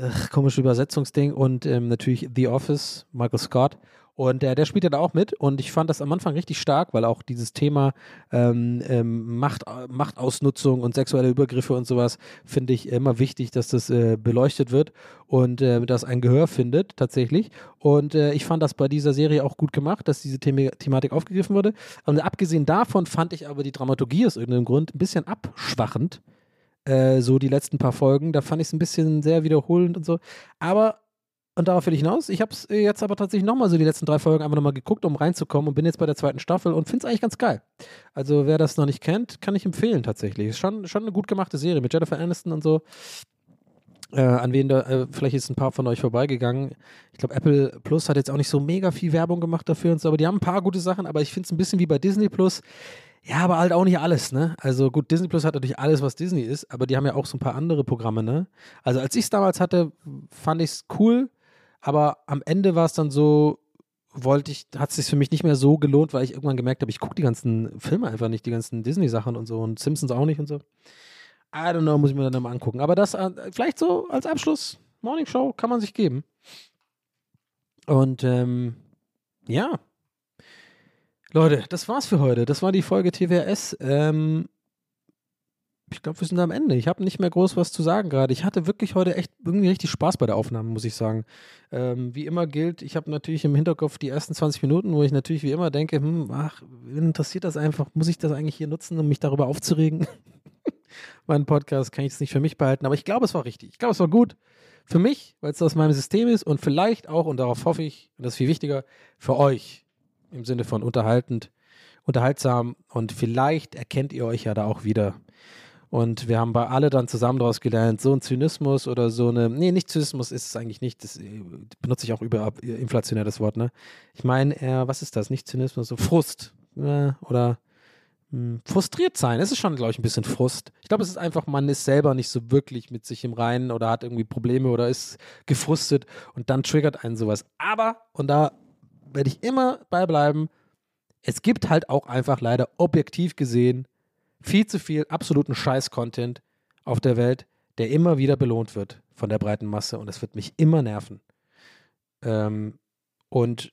ach, komische Übersetzungsding. Und ähm, natürlich The Office, Michael Scott. Und äh, der spielt ja da auch mit und ich fand das am Anfang richtig stark, weil auch dieses Thema ähm, ähm, Macht, Machtausnutzung und sexuelle Übergriffe und sowas finde ich immer wichtig, dass das äh, beleuchtet wird und äh, das ein Gehör findet tatsächlich. Und äh, ich fand das bei dieser Serie auch gut gemacht, dass diese The Thematik aufgegriffen wurde. Und abgesehen davon fand ich aber die Dramaturgie aus irgendeinem Grund ein bisschen abschwachend. Äh, so die letzten paar Folgen, da fand ich es ein bisschen sehr wiederholend und so. Aber und darauf will ich hinaus. Ich habe es jetzt aber tatsächlich nochmal so die letzten drei Folgen einfach nochmal geguckt, um reinzukommen und bin jetzt bei der zweiten Staffel und finde es eigentlich ganz geil. Also wer das noch nicht kennt, kann ich empfehlen tatsächlich. Ist schon, schon eine gut gemachte Serie mit Jennifer Aniston und so. Äh, an wen da, äh, vielleicht ist ein paar von euch vorbeigegangen. Ich glaube, Apple Plus hat jetzt auch nicht so mega viel Werbung gemacht dafür und so, aber die haben ein paar gute Sachen, aber ich finde es ein bisschen wie bei Disney Plus. Ja, aber halt auch nicht alles, ne? Also gut, Disney Plus hat natürlich alles, was Disney ist, aber die haben ja auch so ein paar andere Programme, ne? Also als ich es damals hatte, fand ich es cool, aber am Ende war es dann so, wollte ich, hat es sich für mich nicht mehr so gelohnt, weil ich irgendwann gemerkt habe, ich gucke die ganzen Filme einfach nicht, die ganzen Disney-Sachen und so und Simpsons auch nicht und so. I don't know, muss ich mir dann mal angucken. Aber das äh, vielleicht so als Abschluss, Morning Show, kann man sich geben. Und ähm, ja. Leute, das war's für heute. Das war die Folge TWS. Ähm, ich glaube, wir sind am Ende. Ich habe nicht mehr groß was zu sagen gerade. Ich hatte wirklich heute echt irgendwie richtig Spaß bei der Aufnahme, muss ich sagen. Ähm, wie immer gilt, ich habe natürlich im Hinterkopf die ersten 20 Minuten, wo ich natürlich wie immer denke, hm, ach, interessiert das einfach? Muss ich das eigentlich hier nutzen, um mich darüber aufzuregen? Meinen Podcast kann ich es nicht für mich behalten, aber ich glaube, es war richtig. Ich glaube, es war gut für mich, weil es aus meinem System ist und vielleicht auch, und darauf hoffe ich, und das ist viel wichtiger, für euch im Sinne von unterhaltend, unterhaltsam und vielleicht erkennt ihr euch ja da auch wieder und wir haben bei alle dann zusammen daraus gelernt, so ein Zynismus oder so eine, nee, nicht Zynismus ist es eigentlich nicht, das äh, benutze ich auch über inflationär das Wort, ne? Ich meine, äh, was ist das? Nicht Zynismus, so Frust äh, oder mh, hm, frustriert sein. Es ist schon, glaube ich, ein bisschen Frust. Ich glaube, es ist einfach, man ist selber nicht so wirklich mit sich im Reinen oder hat irgendwie Probleme oder ist gefrustet und dann triggert einen sowas. Aber, und da werde ich immer beibleiben, es gibt halt auch einfach leider objektiv gesehen viel zu viel absoluten Scheiß-Content auf der Welt, der immer wieder belohnt wird von der breiten Masse und das wird mich immer nerven. Ähm, und,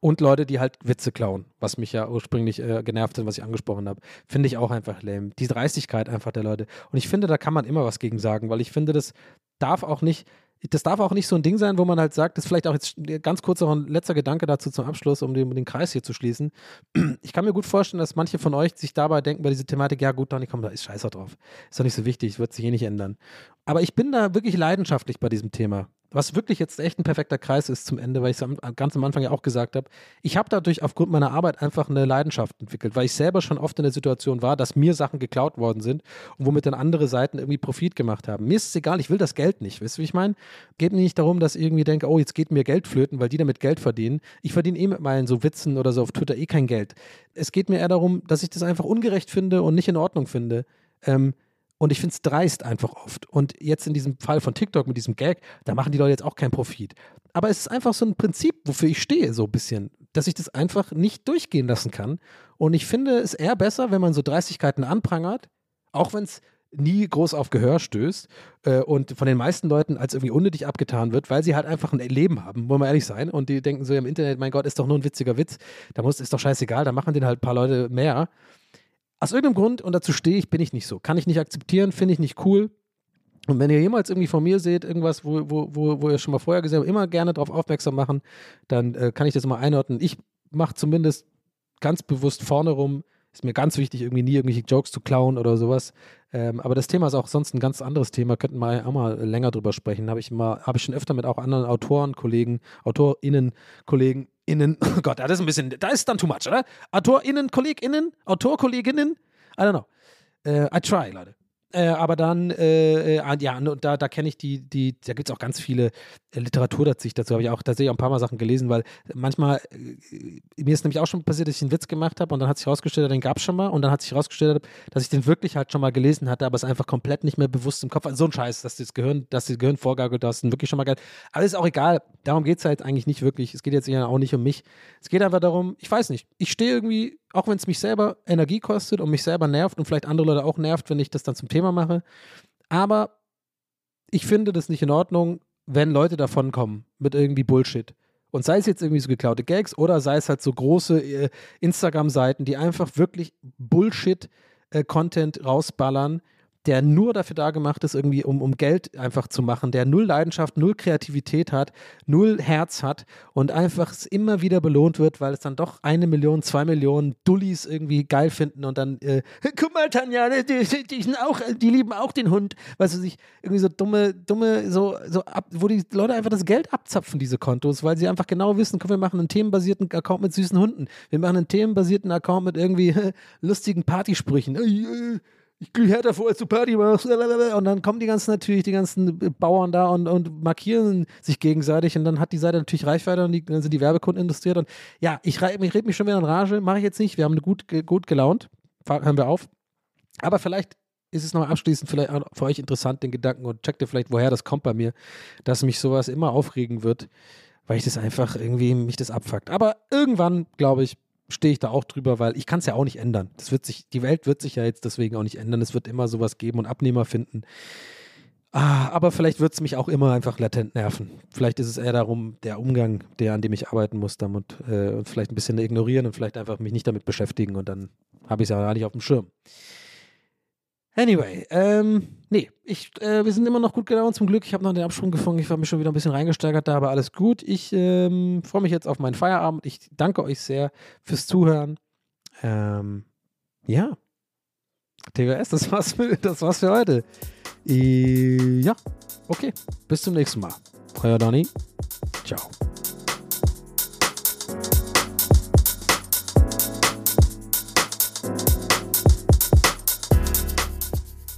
und Leute, die halt Witze klauen, was mich ja ursprünglich äh, genervt hat, was ich angesprochen habe, finde ich auch einfach lame. Die Dreistigkeit einfach der Leute. Und ich finde, da kann man immer was gegen sagen, weil ich finde, das darf auch nicht, das darf auch nicht so ein Ding sein, wo man halt sagt, das ist vielleicht auch jetzt ganz kurz noch ein letzter Gedanke dazu zum Abschluss, um den, den Kreis hier zu schließen. Ich kann mir gut vorstellen, dass manche von euch sich dabei denken bei dieser Thematik, ja gut, Donny, komm, da ist Scheißer drauf. Ist doch nicht so wichtig, wird sich eh nicht ändern. Aber ich bin da wirklich leidenschaftlich bei diesem Thema was wirklich jetzt echt ein perfekter Kreis ist zum Ende, weil ich es ganz am Anfang ja auch gesagt habe, ich habe dadurch aufgrund meiner Arbeit einfach eine Leidenschaft entwickelt, weil ich selber schon oft in der Situation war, dass mir Sachen geklaut worden sind und womit dann andere Seiten irgendwie Profit gemacht haben. Mir ist es egal, ich will das Geld nicht. Weißt du, wie ich meine? Geht mir nicht darum, dass ich irgendwie denke, oh, jetzt geht mir Geld flöten, weil die damit Geld verdienen. Ich verdiene eh mit meinen so Witzen oder so auf Twitter eh kein Geld. Es geht mir eher darum, dass ich das einfach ungerecht finde und nicht in Ordnung finde. Ähm, und ich finde es dreist einfach oft. Und jetzt in diesem Fall von TikTok mit diesem Gag, da machen die Leute jetzt auch keinen Profit. Aber es ist einfach so ein Prinzip, wofür ich stehe, so ein bisschen, dass ich das einfach nicht durchgehen lassen kann. Und ich finde es eher besser, wenn man so Dreistigkeiten anprangert, auch wenn es nie groß auf Gehör stößt äh, und von den meisten Leuten als irgendwie unnötig abgetan wird, weil sie halt einfach ein Leben haben, wollen wir ehrlich sein. Und die denken so im Internet, mein Gott, ist doch nur ein witziger Witz, da muss, ist doch scheißegal, da machen den halt ein paar Leute mehr. Aus irgendeinem Grund, und dazu stehe ich, bin ich nicht so. Kann ich nicht akzeptieren, finde ich nicht cool. Und wenn ihr jemals irgendwie von mir seht, irgendwas, wo, wo, wo, wo ihr schon mal vorher gesehen habt, immer gerne darauf aufmerksam machen, dann äh, kann ich das mal einordnen. Ich mache zumindest ganz bewusst vorne rum, ist mir ganz wichtig, irgendwie nie irgendwelche Jokes zu klauen oder sowas. Ähm, aber das Thema ist auch sonst ein ganz anderes Thema, könnten wir auch mal länger drüber sprechen. Habe ich habe ich schon öfter mit auch anderen Autoren, Kollegen, AutorInnen, Kollegen, Innen, oh Gott, das ist ein bisschen, da ist dann too much, oder? AutorInnen, KollegInnen, AutorkollegInnen, I don't know. Äh, I try, Leute. Äh, aber dann, äh, äh, ja, und da, da kenne ich die, die, da gibt es auch ganz viele äh, Literatur dazu. dazu habe ich auch tatsächlich auch ein paar Mal Sachen gelesen, weil manchmal, äh, mir ist nämlich auch schon passiert, dass ich einen Witz gemacht habe und dann hat sich herausgestellt, den gab es schon mal und dann hat sich herausgestellt, dass ich den wirklich halt schon mal gelesen hatte, aber es einfach komplett nicht mehr bewusst im Kopf war. So ein Scheiß, dass das Gehirn, dass das Gehirn vorgaukelt, hast, wirklich schon mal geil. Aber ist auch egal, darum geht es halt eigentlich nicht wirklich. Es geht jetzt auch nicht um mich. Es geht einfach darum, ich weiß nicht, ich stehe irgendwie auch wenn es mich selber Energie kostet und mich selber nervt und vielleicht andere Leute auch nervt, wenn ich das dann zum Thema mache. Aber ich finde das nicht in Ordnung, wenn Leute davon kommen mit irgendwie Bullshit. Und sei es jetzt irgendwie so geklaute Gags oder sei es halt so große äh, Instagram-Seiten, die einfach wirklich Bullshit-Content äh, rausballern, der nur dafür da gemacht ist, irgendwie um, um Geld einfach zu machen, der null Leidenschaft, null Kreativität hat, null Herz hat und einfach immer wieder belohnt wird, weil es dann doch eine Million, zwei Millionen Dullis irgendwie geil finden und dann, äh, guck mal, Tanja, die, die, die, auch, die lieben auch den Hund, weißt du, sich irgendwie so dumme, dumme, so, so ab, wo die Leute einfach das Geld abzapfen, diese Kontos, weil sie einfach genau wissen, guck, wir machen einen themenbasierten Account mit süßen Hunden, wir machen einen themenbasierten Account mit irgendwie lustigen Partysprüchen. Äh, äh, ich gehe härter vor, als du Party machst. Und dann kommen die ganzen natürlich, die ganzen Bauern da und, und markieren sich gegenseitig und dann hat die Seite natürlich Reichweite und die, dann sind die Werbekunden industriert. Und ja, ich, ich rede mich schon wieder in Rage, mache ich jetzt nicht. Wir haben gut, gut gelaunt. Hören wir auf. Aber vielleicht ist es noch abschließend vielleicht für euch interessant, den Gedanken und checkt ihr vielleicht, woher das kommt bei mir, dass mich sowas immer aufregen wird, weil ich das einfach irgendwie mich das abfuckt. Aber irgendwann, glaube ich, stehe ich da auch drüber, weil ich kann es ja auch nicht ändern. Das wird sich, die Welt wird sich ja jetzt deswegen auch nicht ändern. Es wird immer sowas geben und Abnehmer finden. Ah, aber vielleicht wird es mich auch immer einfach latent nerven. Vielleicht ist es eher darum, der Umgang, der an dem ich arbeiten muss, damit äh, vielleicht ein bisschen ignorieren und vielleicht einfach mich nicht damit beschäftigen und dann habe ich es ja gar nicht auf dem Schirm. Anyway, ähm, nee, ich, äh, wir sind immer noch gut gelaunt zum Glück. Ich habe noch den Absprung gefunden. Ich habe mich schon wieder ein bisschen reingesteigert da, aber alles gut. Ich ähm, freue mich jetzt auf meinen Feierabend. Ich danke euch sehr fürs Zuhören. Ähm, ja. TWS, das war's für, das war's für heute. Äh, ja, okay. Bis zum nächsten Mal. Euer Donny. Ciao.